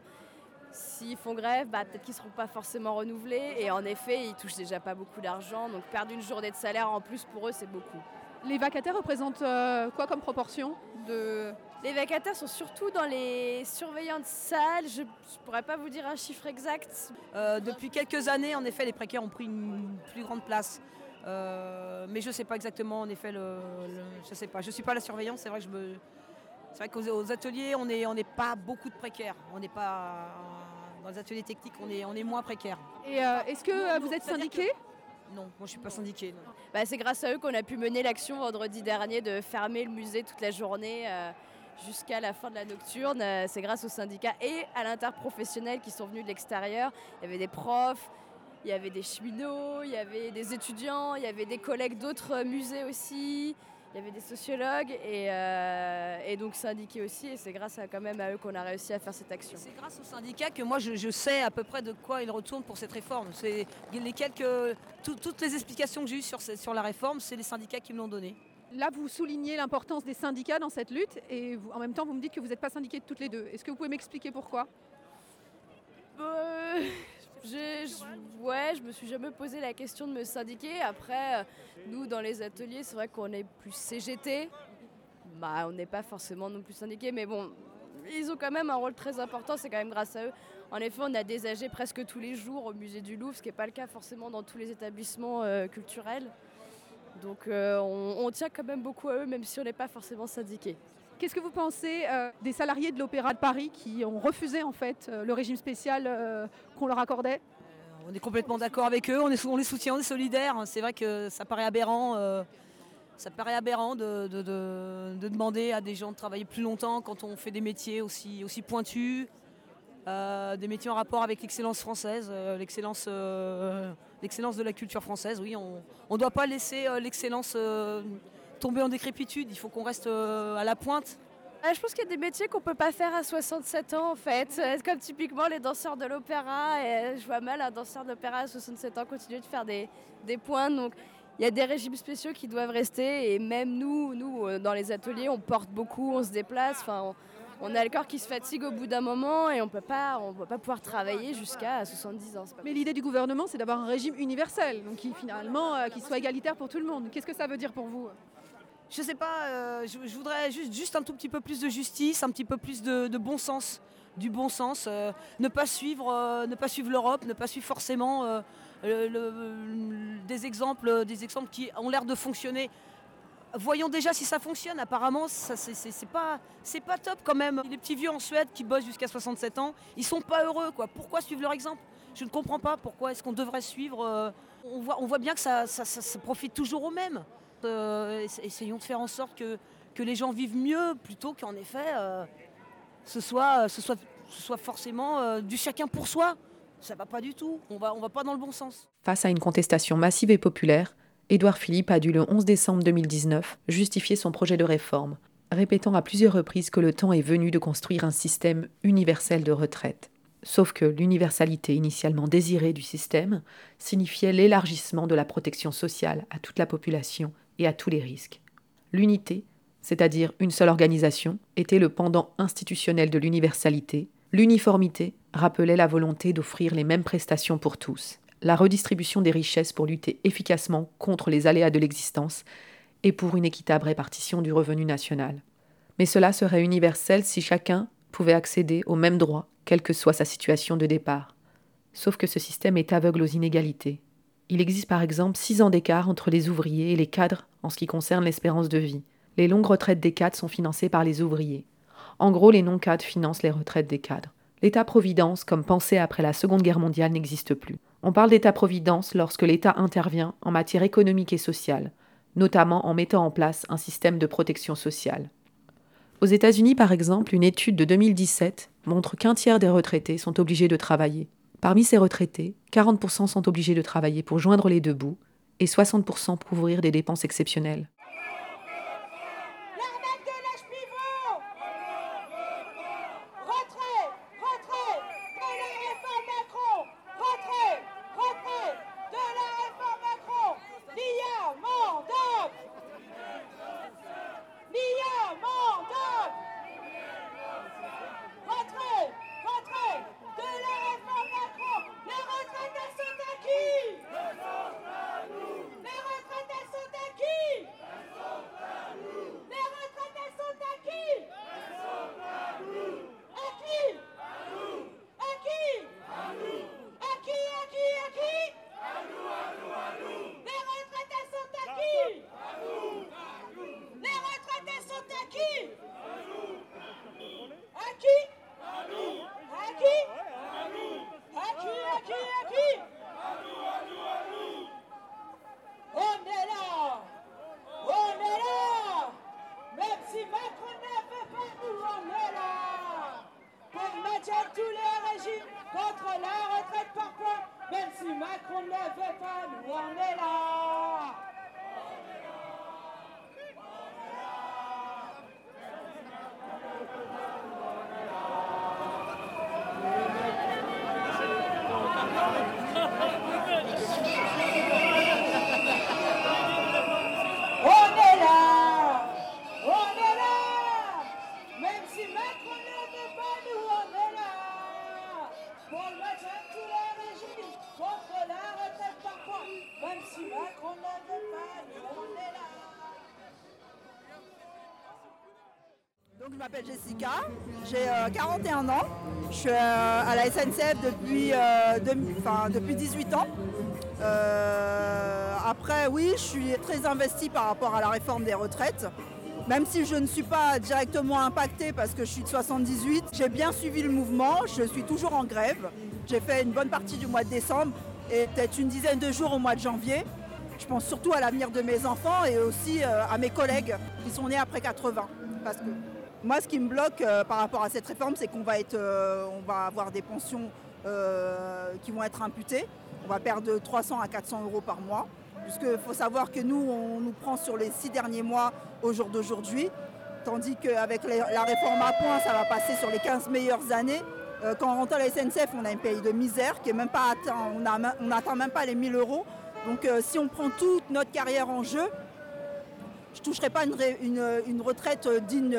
S'ils font grève, bah, peut-être qu'ils ne seront pas forcément renouvelés. Et en effet, ils touchent déjà pas beaucoup d'argent. Donc perdre une journée de salaire en plus pour eux, c'est beaucoup. Les vacataires représentent euh, quoi comme proportion de... Les vacataires sont surtout dans les surveillants de salles. Je ne pourrais pas vous dire un chiffre exact. Euh, depuis quelques années, en effet, les précaires ont pris une plus grande place. Euh, mais je ne sais pas exactement, en effet, le, le- je sais pas. Je suis pas la surveillance, c'est vrai que je me. C'est vrai qu'aux aux ateliers, on n'est on pas beaucoup de précaires. On n'est pas. Dans les ateliers techniques, on est, on est moins précaires. Et euh, est-ce que euh, vous êtes syndiqué? Non, moi je suis pas syndiquée. non. Bah, c'est grâce à eux qu'on a pu mener l'action vendredi dernier de fermer le musée toute la journée euh, jusqu'à la fin de la nocturne. Euh, c'est grâce aux syndicats et à l'interprofessionnel qui sont venus de l'extérieur. Il y avait des profs, il y avait des cheminots, il y avait des étudiants, il y avait des collègues d'autres musées aussi. Il y avait des sociologues et, euh, et donc syndiqués aussi. Et c'est grâce à, quand même à eux qu'on a réussi à faire cette action. C'est grâce aux syndicats que moi je, je sais à peu près de quoi il retourne pour cette réforme. C'est les quelques, tout- toutes les explications que j'ai eues sur, sur la réforme, c'est les syndicats qui me l'ont donné. Là, vous soulignez l'importance des syndicats dans cette lutte et vous- en même temps, vous me dites que vous n'êtes pas syndiquées toutes les deux. Est-ce que vous pouvez m'expliquer pourquoi? Euh, je- ouais, je me suis jamais posé la question de me syndiquer. Après, euh, nous, dans les ateliers, c'est vrai qu'on est plus CGT. Bah, on n'est pas forcément non plus syndiqués, mais bon, ils ont quand même un rôle très important. C'est quand même grâce à eux. En effet, on a des AG presque tous les jours au musée du Louvre, ce qui n'est pas le cas forcément dans tous les établissements euh, culturels. Donc, euh, on, on tient quand même beaucoup à eux, même si on n'est pas forcément syndiqués. Qu'est-ce que vous pensez euh, des salariés de l'Opéra de Paris qui ont refusé en fait euh, le régime spécial euh, qu'on leur accordait? On est complètement d'accord avec eux, on, les soutient, on est solidaires. C'est vrai que ça paraît aberrant, ça paraît aberrant de, de- de- de demander à des gens de travailler plus longtemps quand on fait des métiers aussi, aussi pointus, des métiers en rapport avec l'excellence française, l'excellence, de la culture française. Oui, on ne doit pas laisser l'excellence tomber en décrépitude, il faut qu'on reste euh, à la pointe. Ah, je pense qu'il y a des métiers qu'on peut pas faire à 67 ans en fait. Comme typiquement les danseurs de l'opéra. Et euh, je vois mal un danseur d'opéra à 67 ans continuer de faire des, des points. Donc il y a des régimes spéciaux qui doivent rester. Et même nous, nous euh, dans les ateliers, on porte beaucoup, on se déplace. Enfin, on, on a le corps qui se fatigue au bout d'un moment et on peut pas, on va pas pouvoir travailler jusqu'à 70 ans. Mais l'idée du gouvernement, c'est d'avoir un régime universel, donc qui finalement euh, qui soit égalitaire pour tout le monde. Qu'est-ce que ça veut dire pour vous? Je sais pas, euh, je, voudrais juste, un tout petit peu plus de justice, un petit peu plus de, bon sens, du bon sens, euh, ne pas suivre, euh, ne pas suivre l'Europe, ne pas suivre forcément des exemples, qui ont l'air de fonctionner. Voyons déjà si ça fonctionne. Apparemment, ça, c'est, pas, pas top quand même. Les petits vieux en Suède qui bossent jusqu'à 67 ans, ils sont pas heureux. Quoi. Pourquoi suivre leur exemple? Je ne comprends pas. Pourquoi est-ce qu'on devrait suivre on, voit, on voit bien que ça, ça- ça- ça profite toujours aux mêmes. Euh, ess- essayons de faire en sorte que, que les gens vivent mieux plutôt qu'en effet euh, ce, soit, ce, soit, ce soit forcément euh, du chacun pour soi. Ça va pas du tout. On va, on va pas dans le bon sens. Face à une contestation massive et populaire, Édouard Philippe a dû le 11 décembre 2019 justifier son projet de réforme, répétant à plusieurs reprises que le temps est venu de construire un système universel de retraite. Sauf que l'universalité initialement désirée du système signifiait l'élargissement de la protection sociale à toute la population et à tous les risques. L'unité, c'est-à-dire une seule organisation, était le pendant institutionnel de l'universalité. L'uniformité rappelait la volonté d'offrir les mêmes prestations pour tous, la redistribution des richesses pour lutter efficacement contre les aléas de l'existence et pour une équitable répartition du revenu national. Mais cela serait universel si chacun pouvait accéder aux mêmes droits, quelle que soit sa situation de départ. Sauf que ce système est aveugle aux inégalités. Il existe par exemple six ans d'écart entre les ouvriers et les cadres en ce qui concerne l'espérance de vie. Les longues retraites des cadres sont financées par les ouvriers. En gros, les non-cadres financent les retraites des cadres. L'État-providence, comme pensé après la Seconde Guerre mondiale, n'existe plus. On parle d'État-providence lorsque l'État intervient en matière économique et sociale, notamment en mettant en place un système de protection sociale. Aux États-Unis, par exemple, une étude de 2017 montre qu'un tiers des retraités sont obligés de travailler. Parmi ces retraités, 40% sont obligés de travailler pour joindre les deux bouts et 60% pour couvrir des dépenses exceptionnelles. L'arnaque de l'âge pivot Retrait Retrait de la réforme Macron Retrait Retrait de la réforme Macron Lia Mandoc Lia Mandoc Retrait Retrait de la réforme Macron Les retraites elles sont acquis Les retraites elles sont acquis les retraites, elles sont acquis À qui À qui À qui, à qui, à qui Les retraites, elles sont acquis Les retraites, elles sont acquis À qui À qui À qui, à qui, à qui On est là On est là Même si Macron ne veut pas, nous on est là Pour maintenir tous les régimes contre la retraite par points Même si Macron ne veut pas, nous on est là Donc je m'appelle Jessica, j'ai euh, 41 ans, je suis euh, à la SNCF depuis, euh, depuis 18 ans. Euh, après oui, je suis très investie par rapport à la réforme des retraites. Même si je ne suis pas directement impactée parce que je suis de 78, j'ai bien suivi le mouvement, je suis toujours en grève. J'ai fait une bonne partie du mois de décembre et peut-être une dizaine de jours au mois de janvier. Je pense surtout à l'avenir de mes enfants et aussi euh, à mes collègues qui sont nés après 80. Parce que moi, ce qui me bloque euh, par rapport à cette réforme, c'est qu'on va, être, euh, on va avoir des pensions euh, qui vont être imputées. On va perdre de 300 à 400 euros par mois. Puisqu'il faut savoir que nous, on nous prend sur les six derniers mois au jour d'aujourd'hui. Tandis qu'avec la réforme à points, ça va passer sur les 15 meilleures années. Quand on rentre à la SNCF, on a un pays de misère qui est même pas atteint, on n'atteint même pas les 1000 euros. Donc si on prend toute notre carrière en jeu, je ne toucherai pas une, retraite digne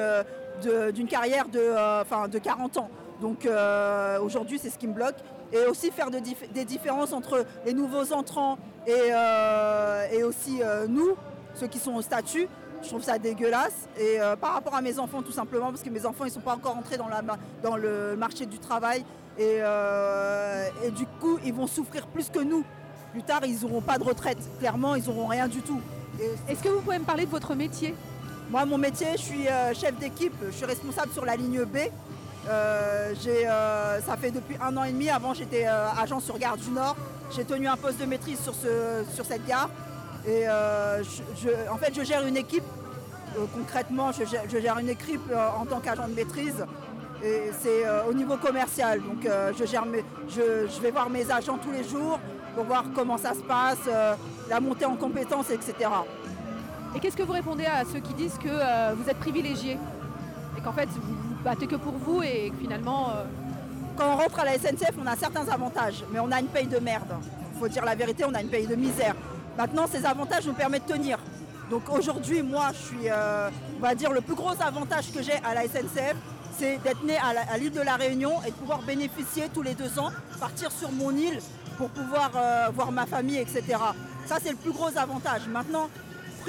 d'une carrière de, euh, de 40 ans. Donc euh, aujourd'hui, c'est ce qui me bloque. Et aussi faire des différences entre les nouveaux entrants et, euh, et aussi nous, ceux qui sont au statut. Je trouve ça dégueulasse. Et par rapport à mes enfants, tout simplement, parce que mes enfants, ils ne sont pas encore entrés dans, la dans le marché du travail. Et, et du coup, ils vont souffrir plus que nous. Plus tard, ils n'auront pas de retraite. Clairement, ils n'auront rien du tout. Est-ce que vous pouvez me parler de votre métier? Moi, mon métier, je suis euh, chef d'équipe. Je suis responsable sur la ligne B. Euh, euh, ça fait depuis un an et demi. Avant, j'étais agent sur Gare du Nord. J'ai tenu un poste de maîtrise sur, ce, sur cette gare. Et en fait, je gère une équipe. Concrètement, je gère, une équipe en tant qu'agent de maîtrise. Et c'est au niveau commercial. Donc, je, vais voir mes agents tous les jours pour voir comment ça se passe, la montée en compétences, etc. Et qu'est-ce que vous répondez à ceux qui disent que euh, vous êtes privilégiés et qu'en fait vous vous battez que pour vous et que finalement euh, Quand on rentre à la SNCF, on a certains avantages, mais on a une paye de merde. Il faut dire la vérité, on a une paye de misère. Maintenant, ces avantages nous permettent de tenir. Donc aujourd'hui, moi, je suis, euh, on va dire, le plus gros avantage que j'ai à la SNCF, c'est d'être né à l'île de la Réunion et de pouvoir bénéficier tous les deux ans, partir sur mon île pour pouvoir voir ma famille, etc. Ça, c'est le plus gros avantage. Maintenant,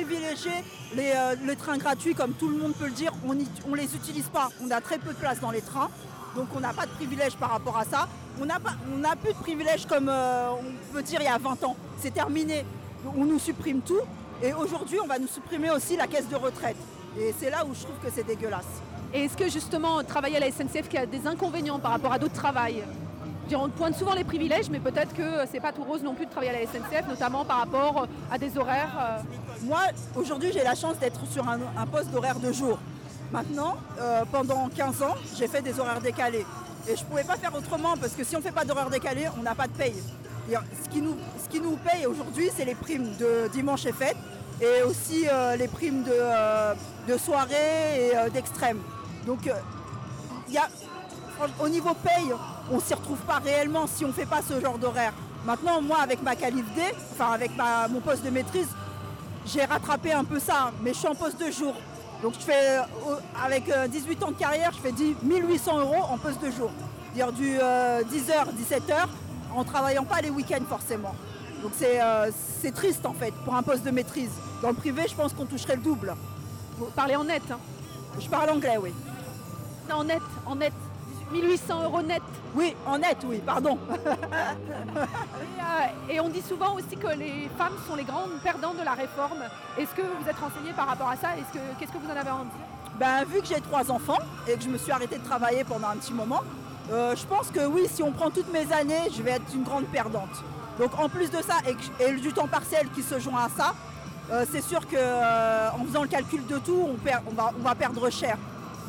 privilégier les, euh, les trains gratuits, comme tout le monde peut le dire, on ne les utilise pas. On a très peu de place dans les trains, donc on n'a pas de privilèges par rapport à ça. On n'a plus de privilèges comme euh, on peut dire il y a 20 ans. C'est terminé. On nous supprime tout. Et aujourd'hui, on va nous supprimer aussi la caisse de retraite. Et c'est là où je trouve que c'est dégueulasse. Et est-ce que justement travailler à la SNCF qui a des inconvénients par rapport à d'autres travails? On pointe souvent les privilèges, mais peut-être que c'est pas tout rose non plus de travailler à la SNCF, notamment par rapport euh, à des horaires. euh, Moi, aujourd'hui, j'ai la chance d'être sur un, poste d'horaire de jour. Maintenant, euh, pendant 15 ans, j'ai fait des horaires décalés. Et je ne pouvais pas faire autrement parce que si on ne fait pas d'horaire décalé, on n'a pas de paye. Ce qui nous, ce qui nous paye aujourd'hui, c'est les primes de dimanche et fête et aussi les primes de, de soirée et d'extrême. Donc, il y a, au niveau paye, on ne s'y retrouve pas réellement si on ne fait pas ce genre d'horaire. Maintenant, moi, avec ma qualif D, enfin avec ma- mon poste de maîtrise, j'ai rattrapé un peu ça, mais je suis en poste de jour. Donc je fais, euh, avec euh, 18 ans de carrière, je fais 10 1800 euros en poste de jour. Dire du 10h, 17h, en travaillant pas les week-ends forcément. Donc c'est euh, triste en fait pour un poste de maîtrise. Dans le privé, je pense qu'on toucherait le double. Vous parlez en net hein Je parle anglais, oui. Non, en net, en net. 1800 euros net. Oui, en net, oui, pardon. Et, euh, et on dit souvent aussi que les femmes sont les grandes perdantes de la réforme. Est-ce que vous êtes renseigné par rapport à ça? Est-ce que Qu'est-ce que vous en avez à en dire? Ben, vu que j'ai trois enfants et que je me suis arrêtée de travailler pendant un petit moment, euh, je pense que oui, si on prend toutes mes années, je vais être une grande perdante. Donc en plus de ça, et, du temps partiel qui se joint à ça, euh, c'est sûr qu'en faisant le calcul de tout, on, perd- on va, on va perdre cher.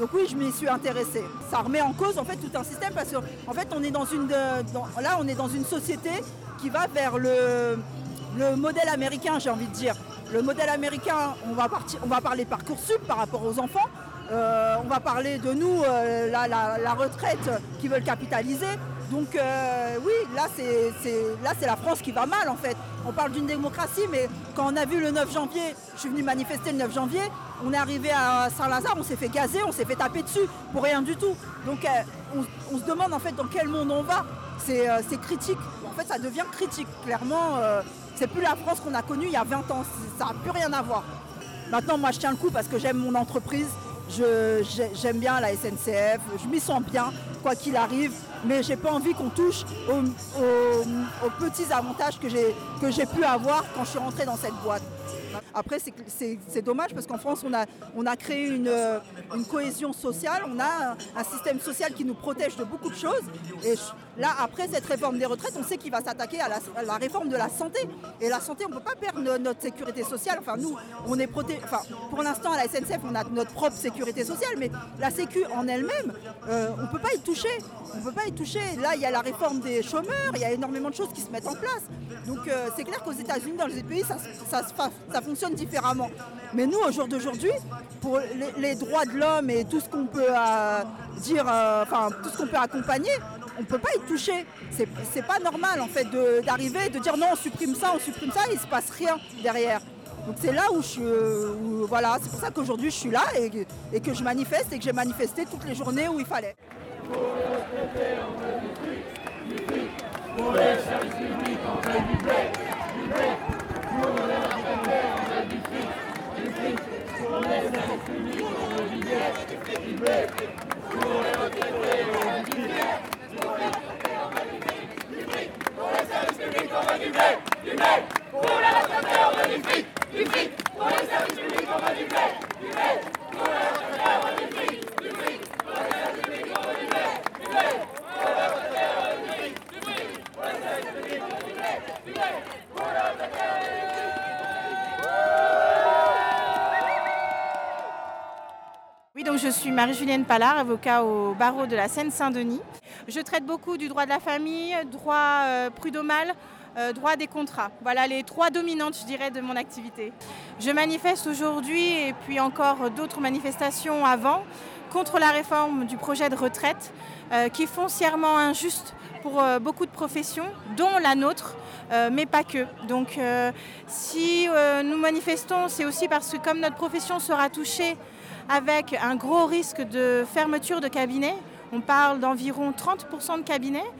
Donc oui, je m'y suis intéressée. Ça remet en cause en fait tout un système parce qu'en fait on est dans une dans- là on est dans une société qui va vers le, le modèle américain, j'ai envie de dire. Le modèle américain, on va, partir, on va parler par rapport aux enfants. Euh, on va parler de nous, euh, la- la retraite qui veulent capitaliser. Donc euh, oui, là c'est la France qui va mal en fait. On parle d'une démocratie, mais quand on a vu le 9 janvier, je suis venu manifester le 9 janvier, on est arrivé à Saint-Lazare, on s'est fait gazer, on s'est fait taper dessus pour rien du tout. Donc euh, on, se demande en fait dans quel monde on va. C'est euh, critique. En fait, ça devient critique. Clairement, c'est plus la France qu'on a connue il y a 20 ans. Ça n'a plus rien à voir. Maintenant, moi, je tiens le coup parce que j'aime mon entreprise. J'aime bien la SNCF, je m'y sens bien, quoi qu'il arrive, mais j'ai pas envie qu'on touche aux, petits avantages que j'ai pu avoir quand je suis rentrée dans cette boîte. Après, c'est- dommage parce qu'en France, on a, on a créé une, une cohésion sociale, on a un, système social qui nous protège de beaucoup de choses. Là, après cette réforme des retraites, on sait qu'il va s'attaquer à la, réforme de la santé. Et la santé, on ne peut pas perdre no- notre sécurité sociale. Enfin, nous, on est. Enfin, pour l'instant, à la SNCF, on a notre propre sécurité sociale, mais la Sécu en elle-même, euh, on ne peut pas y toucher. On ne peut pas y toucher. Là, il y a la réforme des chômeurs, il y a énormément de choses qui se mettent en place. Donc, euh, c'est clair qu'aux États-Unis, dans les pays, ça, ça, ça fonctionne différemment. Mais nous, au jour d'aujourd'hui, pour les, droits de l'homme et tout ce qu'on peut euh, dire, enfin, tout ce qu'on peut accompagner, on ne peut pas y toucher. C'est pas normal, en fait, de- d'arriver, de, dire non, on supprime ça, on supprime ça, il ne se passe rien derrière. Donc c'est là où je où- voilà, c'est pour ça qu'aujourd'hui je suis là et, et que je manifeste et que j'ai manifesté toutes les journées où il fallait. Oui, donc je suis Marie-Julienne Pallard, avocat au barreau de la Seine-Saint-Denis. Je traite beaucoup du droit de la famille, droit euh, prud'homal, euh, droit des contrats. Voilà les trois dominantes, je dirais, de mon activité. Je manifeste aujourd'hui, et puis encore d'autres manifestations avant, contre la réforme du projet de retraite, euh, qui est foncièrement injuste pour euh, beaucoup de professions, dont la nôtre, euh, mais pas que. Donc si nous manifestons, c'est aussi parce que comme notre profession sera touchée avec un gros risque de fermeture de cabinets. On parle d'environ 30% de cabinets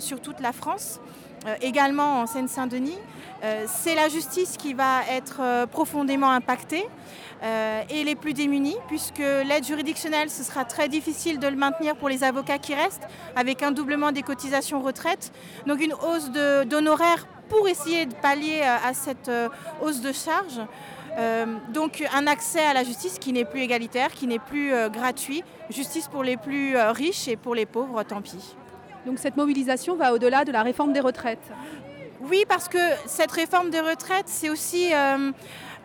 sur toute la France, également en Seine-Saint-Denis. Euh, C'est la justice qui va être euh, profondément impactée euh, et les plus démunis, puisque l'aide juridictionnelle, ce sera très difficile de le maintenir pour les avocats qui restent, avec un doublement des cotisations retraite. Donc une hausse d'honoraires pour essayer de pallier euh, à cette euh, hausse de charges. Euh, donc un accès à la justice qui n'est plus égalitaire, qui n'est plus euh, gratuit. Justice pour les plus euh, riches et pour les pauvres, tant pis. Donc cette mobilisation va au-delà de la réforme des retraites. Oui, parce que cette réforme des retraites, c'est aussi euh,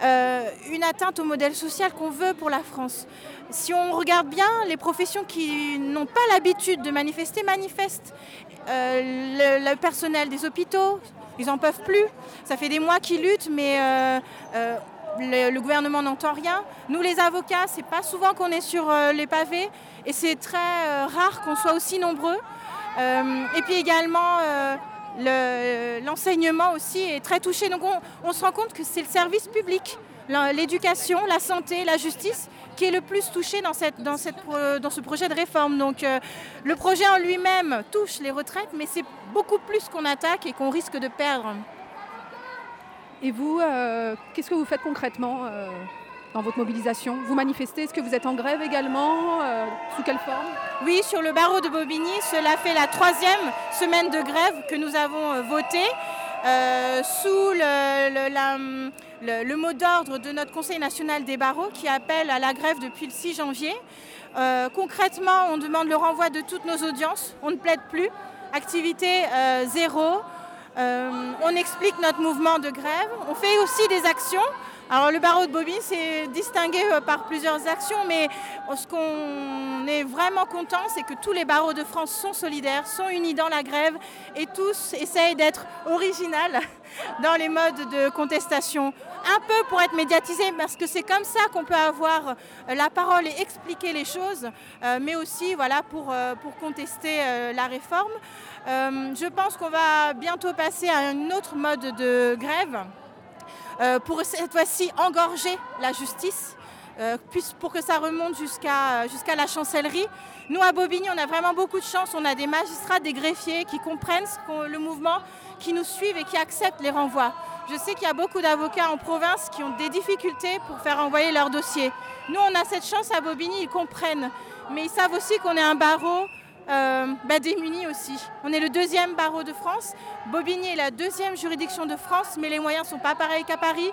euh, une atteinte au modèle social qu'on veut pour la France. Si on regarde bien, les professions qui n'ont pas l'habitude de manifester manifestent. Euh, le, personnel des hôpitaux, ils n'en peuvent plus. Ça fait des mois qu'ils luttent, mais le, le gouvernement n'entend rien. Nous, les avocats, c'est pas souvent qu'on est sur les pavés, et c'est très rare qu'on soit aussi nombreux. Euh, et puis également, euh, le- l'enseignement aussi est très touché. Donc on, se rend compte que c'est le service public, l'éducation, la santé, la justice qui est le plus touché dans, ce projet de réforme. Donc euh, le projet en lui-même touche les retraites, mais c'est beaucoup plus qu'on attaque et qu'on risque de perdre. Et vous, qu'est-ce que vous faites concrètement votre mobilisation Vous manifestez Est-ce que vous êtes en grève également Euh, Sous quelle forme? Oui, sur le barreau de Bobigny, cela fait la troisième semaine de grève que nous avons euh, votée euh, sous le, mot d'ordre de notre Conseil national des barreaux qui appelle à la grève depuis le 6 janvier. Concrètement, on demande le renvoi de toutes nos audiences. On ne plaide plus. Activité zéro. On explique notre mouvement de grève. On fait aussi des actions. Alors le barreau de Bobigny s'est distingué euh, par plusieurs actions, mais ce qu'on est vraiment content, c'est que tous les barreaux de France sont solidaires, sont unis dans la grève et tous essayent d'être original dans les modes de contestation. Un peu pour être médiatisé, parce que c'est comme ça qu'on peut avoir euh, la parole et expliquer les choses, euh, mais aussi voilà, pour, contester la réforme. Je pense qu'on va bientôt passer à un autre mode de grève pour cette fois-ci engorger la justice. euh, pour que ça remonte jusqu'à jusqu'à la chancellerie. Nous, à Bobigny, on a vraiment beaucoup de chance. On a des magistrats, des greffiers qui comprennent le mouvement, qui nous suivent et qui acceptent les renvois. Je sais qu'il y a beaucoup d'avocats en province qui ont des difficultés pour faire envoyer leur dossier. Nous, on a cette chance à Bobigny, ils comprennent. Mais ils savent aussi qu'on est un barreau euh, bah, démunis aussi. On est le deuxième barreau de France. Bobigny est la deuxième juridiction de France, mais les moyens ne sont pas pareils qu'à Paris.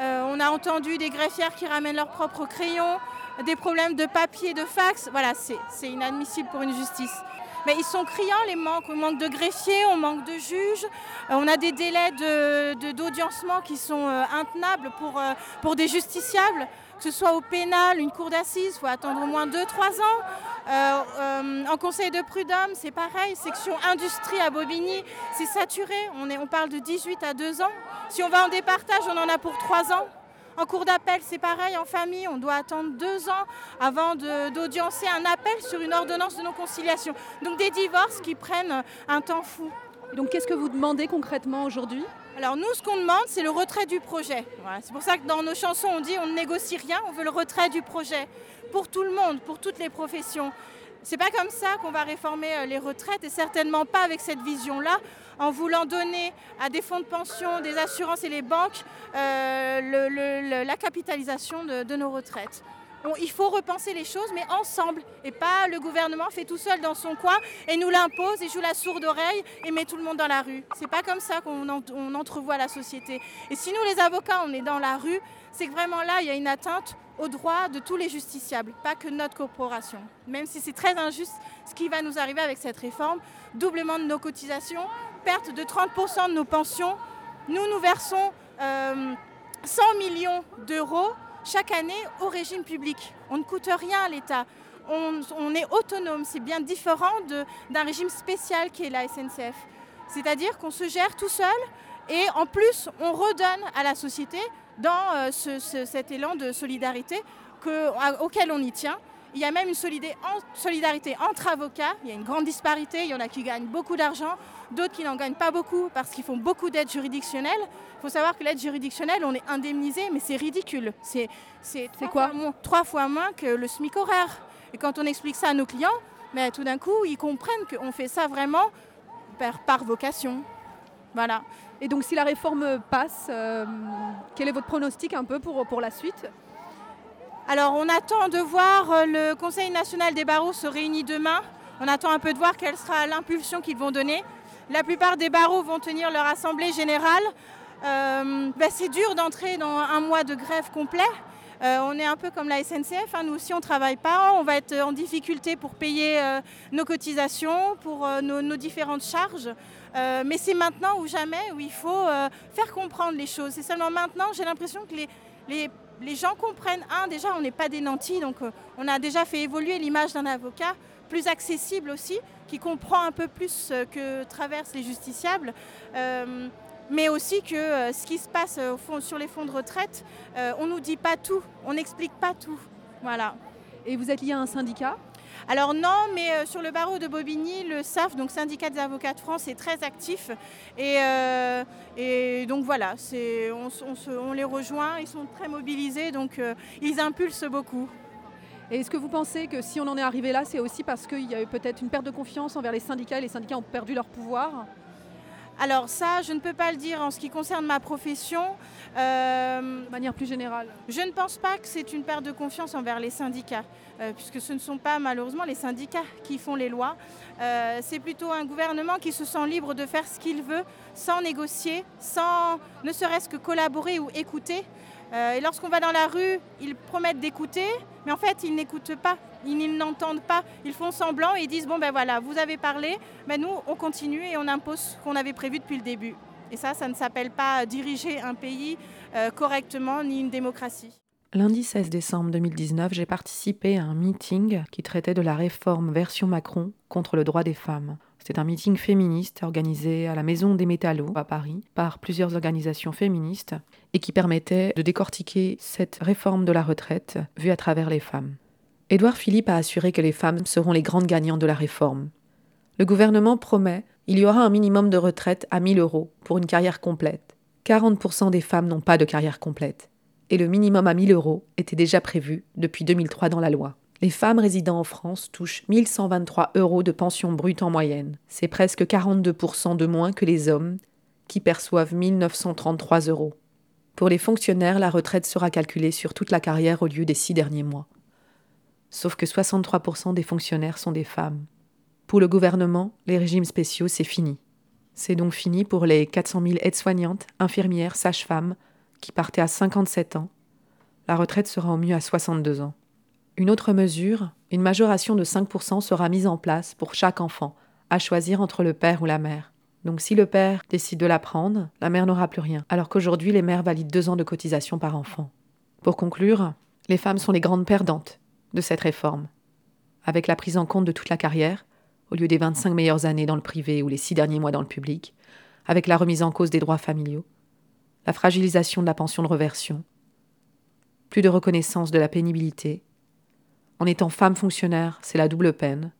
Euh, on a entendu des greffières qui ramènent leurs propres crayons, des problèmes de papier, de fax. Voilà, c'est inadmissible pour une justice. Mais ils sont criants les manques. On manque de greffiers, on manque de juges. Euh, on a des délais d'audiencement de, qui sont intenables pour, pour des justiciables que ce soit au pénal, une cour d'assises, il faut attendre au moins 2-3 ans. Euh, euh, en conseil de prud'homme, c'est pareil. Section industrie à Bobigny, c'est saturé. On, parle de 18 à 2 ans. Si on va en départage, on en a pour 3 ans. En cours d'appel, c'est pareil. En famille, on doit attendre 2 ans avant d'audiencer un appel sur une ordonnance de non-conciliation. Donc des divorces qui prennent un temps fou. donc qu'est-ce que vous demandez concrètement aujourd'hui? Alors nous, ce qu'on demande, c'est le retrait du projet. C'est pour ça que dans nos chansons, on dit on ne négocie rien, on veut le retrait du projet. Pour tout le monde, pour toutes les professions. C'est pas comme ça qu'on va réformer euh, les retraites et certainement pas avec cette vision-là, en voulant donner à des fonds de pension, des assurances et les banques euh, la capitalisation de nos retraites il faut repenser les choses, mais ensemble, et pas le gouvernement fait tout seul dans son coin et nous l'impose et joue la sourde oreille et met tout le monde dans la rue. C'est pas comme ça qu'on entrevoit la société. Et si nous, les avocats, on est dans la rue, c'est que vraiment là, il y a une atteinte aux droits de tous les justiciables, pas que notre corporation. Même si c'est très injuste ce qui va nous arriver avec cette réforme, doublement de nos cotisations, perte de 30% de nos pensions, nous, nous versons 100 euh, millions d'euros chaque année au régime public. On ne coûte rien à l'État. On, est autonome. C'est bien différent d'un régime spécial qui est la SNCF. C'est-à-dire qu'on se gère tout seul et en plus on redonne à la société dans euh, cet élan de solidarité auquel on y tient. Il y a même une solidarité entre avocats. Il y a une grande disparité. Il y en a qui gagnent beaucoup d'argent, d'autres qui n'en gagnent pas beaucoup parce qu'ils font beaucoup d'aide juridictionnelle. Il faut savoir que l'aide juridictionnelle, on est indemnisé, mais c'est ridicule. C'est quoi Trois fois moins que le SMIC horaire. Et quand on explique ça à nos clients, mais tout d'un coup, ils comprennent qu'on fait ça vraiment par, vocation. Voilà. Et donc, si la réforme passe, euh, quel est votre pronostic un peu pour, pour la suite? Alors on attend de voir, euh, le Conseil national des barreaux se réunit demain. On attend un peu de voir quelle sera l'impulsion qu'ils vont donner. La plupart des barreaux vont tenir leur assemblée générale. Euh, ben, c'est dur d'entrer dans un mois de grève complet. Euh, on est un peu comme la SNCF, hein. nous aussi on ne travaille pas, on va être en difficulté pour payer nos cotisations, pour nos, différentes charges. mais c'est maintenant ou jamais où il faut faire comprendre les choses. C'est seulement maintenant, j'ai l'impression que les, gens comprennent, un, déjà, on n'est pas des nantis, donc euh, on a déjà fait évoluer l'image d'un avocat, plus accessible aussi, qui comprend un peu plus euh, que traversent les justiciables. Euh, mais aussi que ce qui se passe sur les fonds de retraite, on ne nous dit pas tout, on n'explique pas tout. Voilà. Et vous êtes lié à un syndicat? Alors non, mais euh, sur le barreau de Bobigny, le SAF, donc syndicat des avocats de France, est très actif. Et, euh, donc voilà, on, les rejoint, ils sont très mobilisés, donc euh, ils impulsent beaucoup. Et est-ce que vous pensez que si on en est arrivé là, c'est aussi parce qu'il y a eu peut-être une perte de confiance envers les syndicats et les syndicats ont perdu leur pouvoir alors ça, je ne peux pas le dire en ce qui concerne ma profession. de manière plus générale Je ne pense pas que c'est une perte de confiance envers les syndicats. Euh, puisque ce ne sont pas malheureusement les syndicats qui font les lois. Euh, c'est plutôt un gouvernement qui se sent libre de faire ce qu'il veut, sans négocier, sans ne serait-ce que collaborer ou écouter. Euh, et lorsqu'on va dans la rue, ils promettent d'écouter, mais en fait, ils n'écoutent pas, ils n'entendent pas, ils font semblant et ils disent, bon ben voilà, vous avez parlé, mais nous, on continue et on impose ce qu'on avait prévu depuis le début. Et ça, ça ne s'appelle pas diriger un pays correctement ni une démocratie. Lundi 16 décembre 2019, j'ai participé à un meeting qui traitait de la réforme version Macron contre le droit des femmes. C'était un meeting féministe organisé à la Maison des Métallos à Paris par plusieurs organisations féministes et qui permettait de décortiquer cette réforme de la retraite vue à travers les femmes. Édouard Philippe a assuré que les femmes seront les grandes gagnantes de la réforme. Le gouvernement promet il y aura un minimum de retraite à 1000 euros pour une carrière complète. 40% des femmes n'ont pas de carrière complète et le minimum à 1000 euros était déjà prévu depuis 2003 dans la loi. Les femmes résidant en France touchent 1123 euros de pension brute en moyenne. C'est presque 42% de moins que les hommes, qui perçoivent 1933 euros. Pour les fonctionnaires, la retraite sera calculée sur toute la carrière au lieu des six derniers mois. Sauf que 63% des fonctionnaires sont des femmes. Pour le gouvernement, les régimes spéciaux, c'est fini. C'est donc fini pour les 400 000 aides-soignantes, infirmières, sages-femmes, qui partaient à 57 ans. La retraite sera au mieux à 62 ans. Une autre mesure, une majoration de 5% sera mise en place pour chaque enfant, à choisir entre le père ou la mère. Donc si le père décide de la prendre, la mère n'aura plus rien, alors qu'aujourd'hui les mères valident deux ans de cotisation par enfant. Pour conclure, les femmes sont les grandes perdantes de cette réforme. Avec la prise en compte de toute la carrière, au lieu des 25 meilleures années dans le privé ou les six derniers mois dans le public, avec la remise en cause des droits familiaux, la fragilisation de la pension de reversion, plus de reconnaissance de la pénibilité. En étant femme fonctionnaire, c'est la double peine.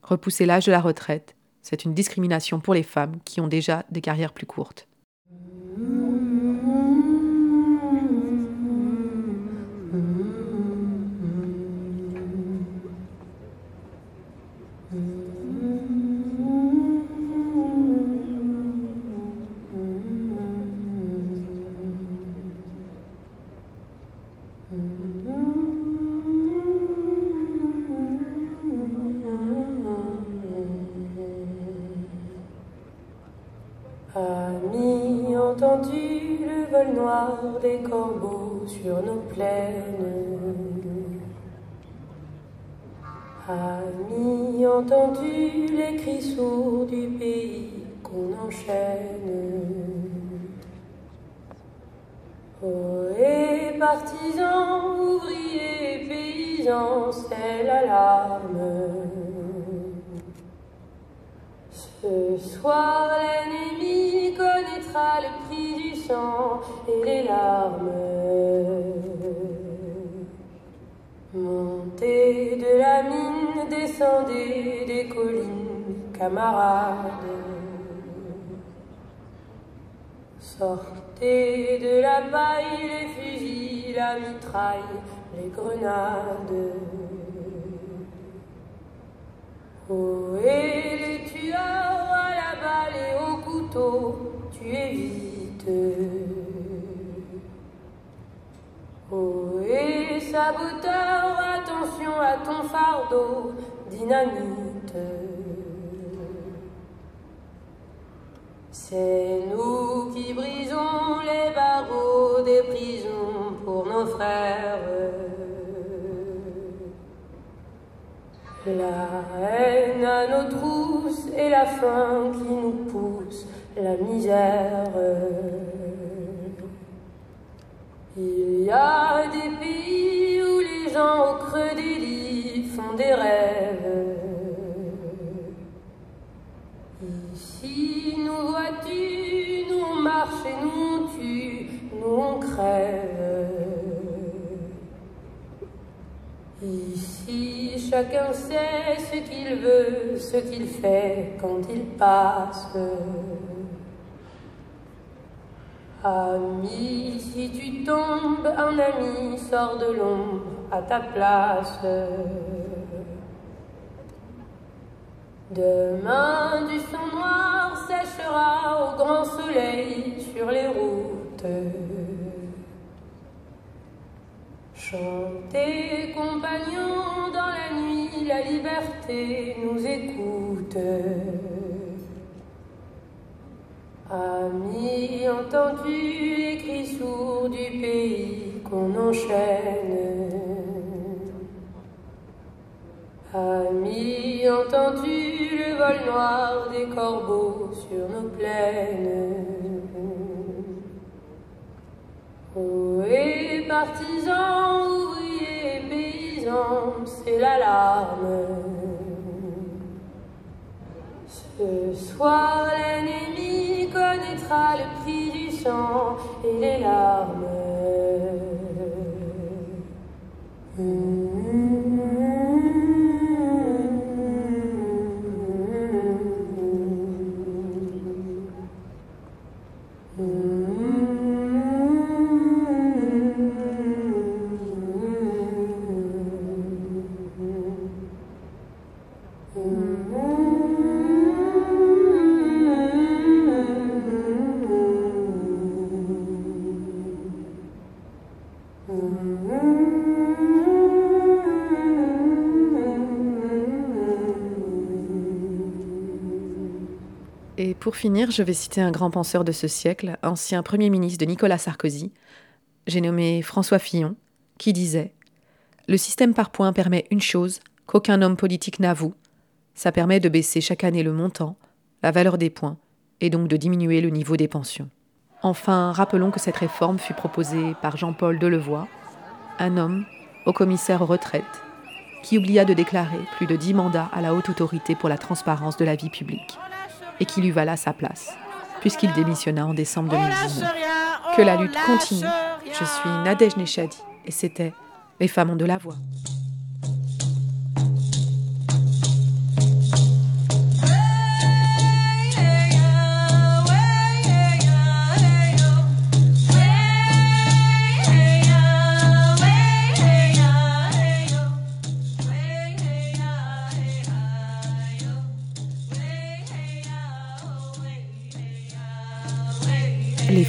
Repousser l'âge de la retraite, c'est une discrimination pour les femmes qui ont déjà des carrières plus courtes. Sur nos plaines. Amis, entendu les cris sourds du pays qu'on enchaîne? Oh, et partisans, ouvriers, paysans, c'est l'alarme. Ce soir, l'ennemi connaîtra le prix du sang et les larmes. Montez de la mine, descendez des collines, camarades. Sortez de la paille, les fusils, la mitraille, les grenades. Oh, et les tueurs à la balle et au couteau, tu évites. Oh, et saboteur, attention à ton fardeau, dynamite. C'est nous qui brisons les barreaux des prisons pour nos frères. La haine à nos trousses et la faim qui nous pousse, la misère. Il y a des pays où les gens au creux des lits font des rêves. Ici, nous vois-tu, nous on et nous on nous on. Ici, chacun sait ce qu'il veut, ce qu'il fait quand il passe. Ami, si tu tombes, un ami sort de l'ombre à ta place. Demain, du sang noir séchera au grand soleil sur les routes. Chantez, compagnons, dans la nuit, la liberté nous écoute. Amis, entendu les cris sourds du pays qu'on enchaîne? Amis, entendu le vol noir des corbeaux sur nos plaines? Oh, et partisans, ouvriers, paysans, c'est l'alarme. Ce soir, l'ennemi connaîtra le prix du sang et les larmes. Pour finir, je vais citer un grand penseur de ce siècle, ancien Premier ministre de Nicolas Sarkozy. J'ai nommé François Fillon, qui disait Le système par points permet une chose qu'aucun homme politique n'avoue. Ça permet de baisser chaque année le montant, la valeur des points, et donc de diminuer le niveau des pensions. Enfin, rappelons que cette réforme fut proposée par Jean-Paul Delevoye, un homme au commissaire aux retraites, qui oublia de déclarer plus de dix mandats à la haute autorité pour la transparence de la vie publique, et qui lui vala sa place, puisqu'il démissionna en décembre 2019. Que la lutte continue. Je suis Nadège Nechadi, et c'était Les femmes ont de la voix.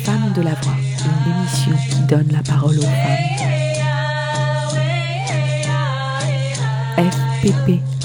Femmes de la voix, une émission qui donne la parole aux femmes. FPP 106.1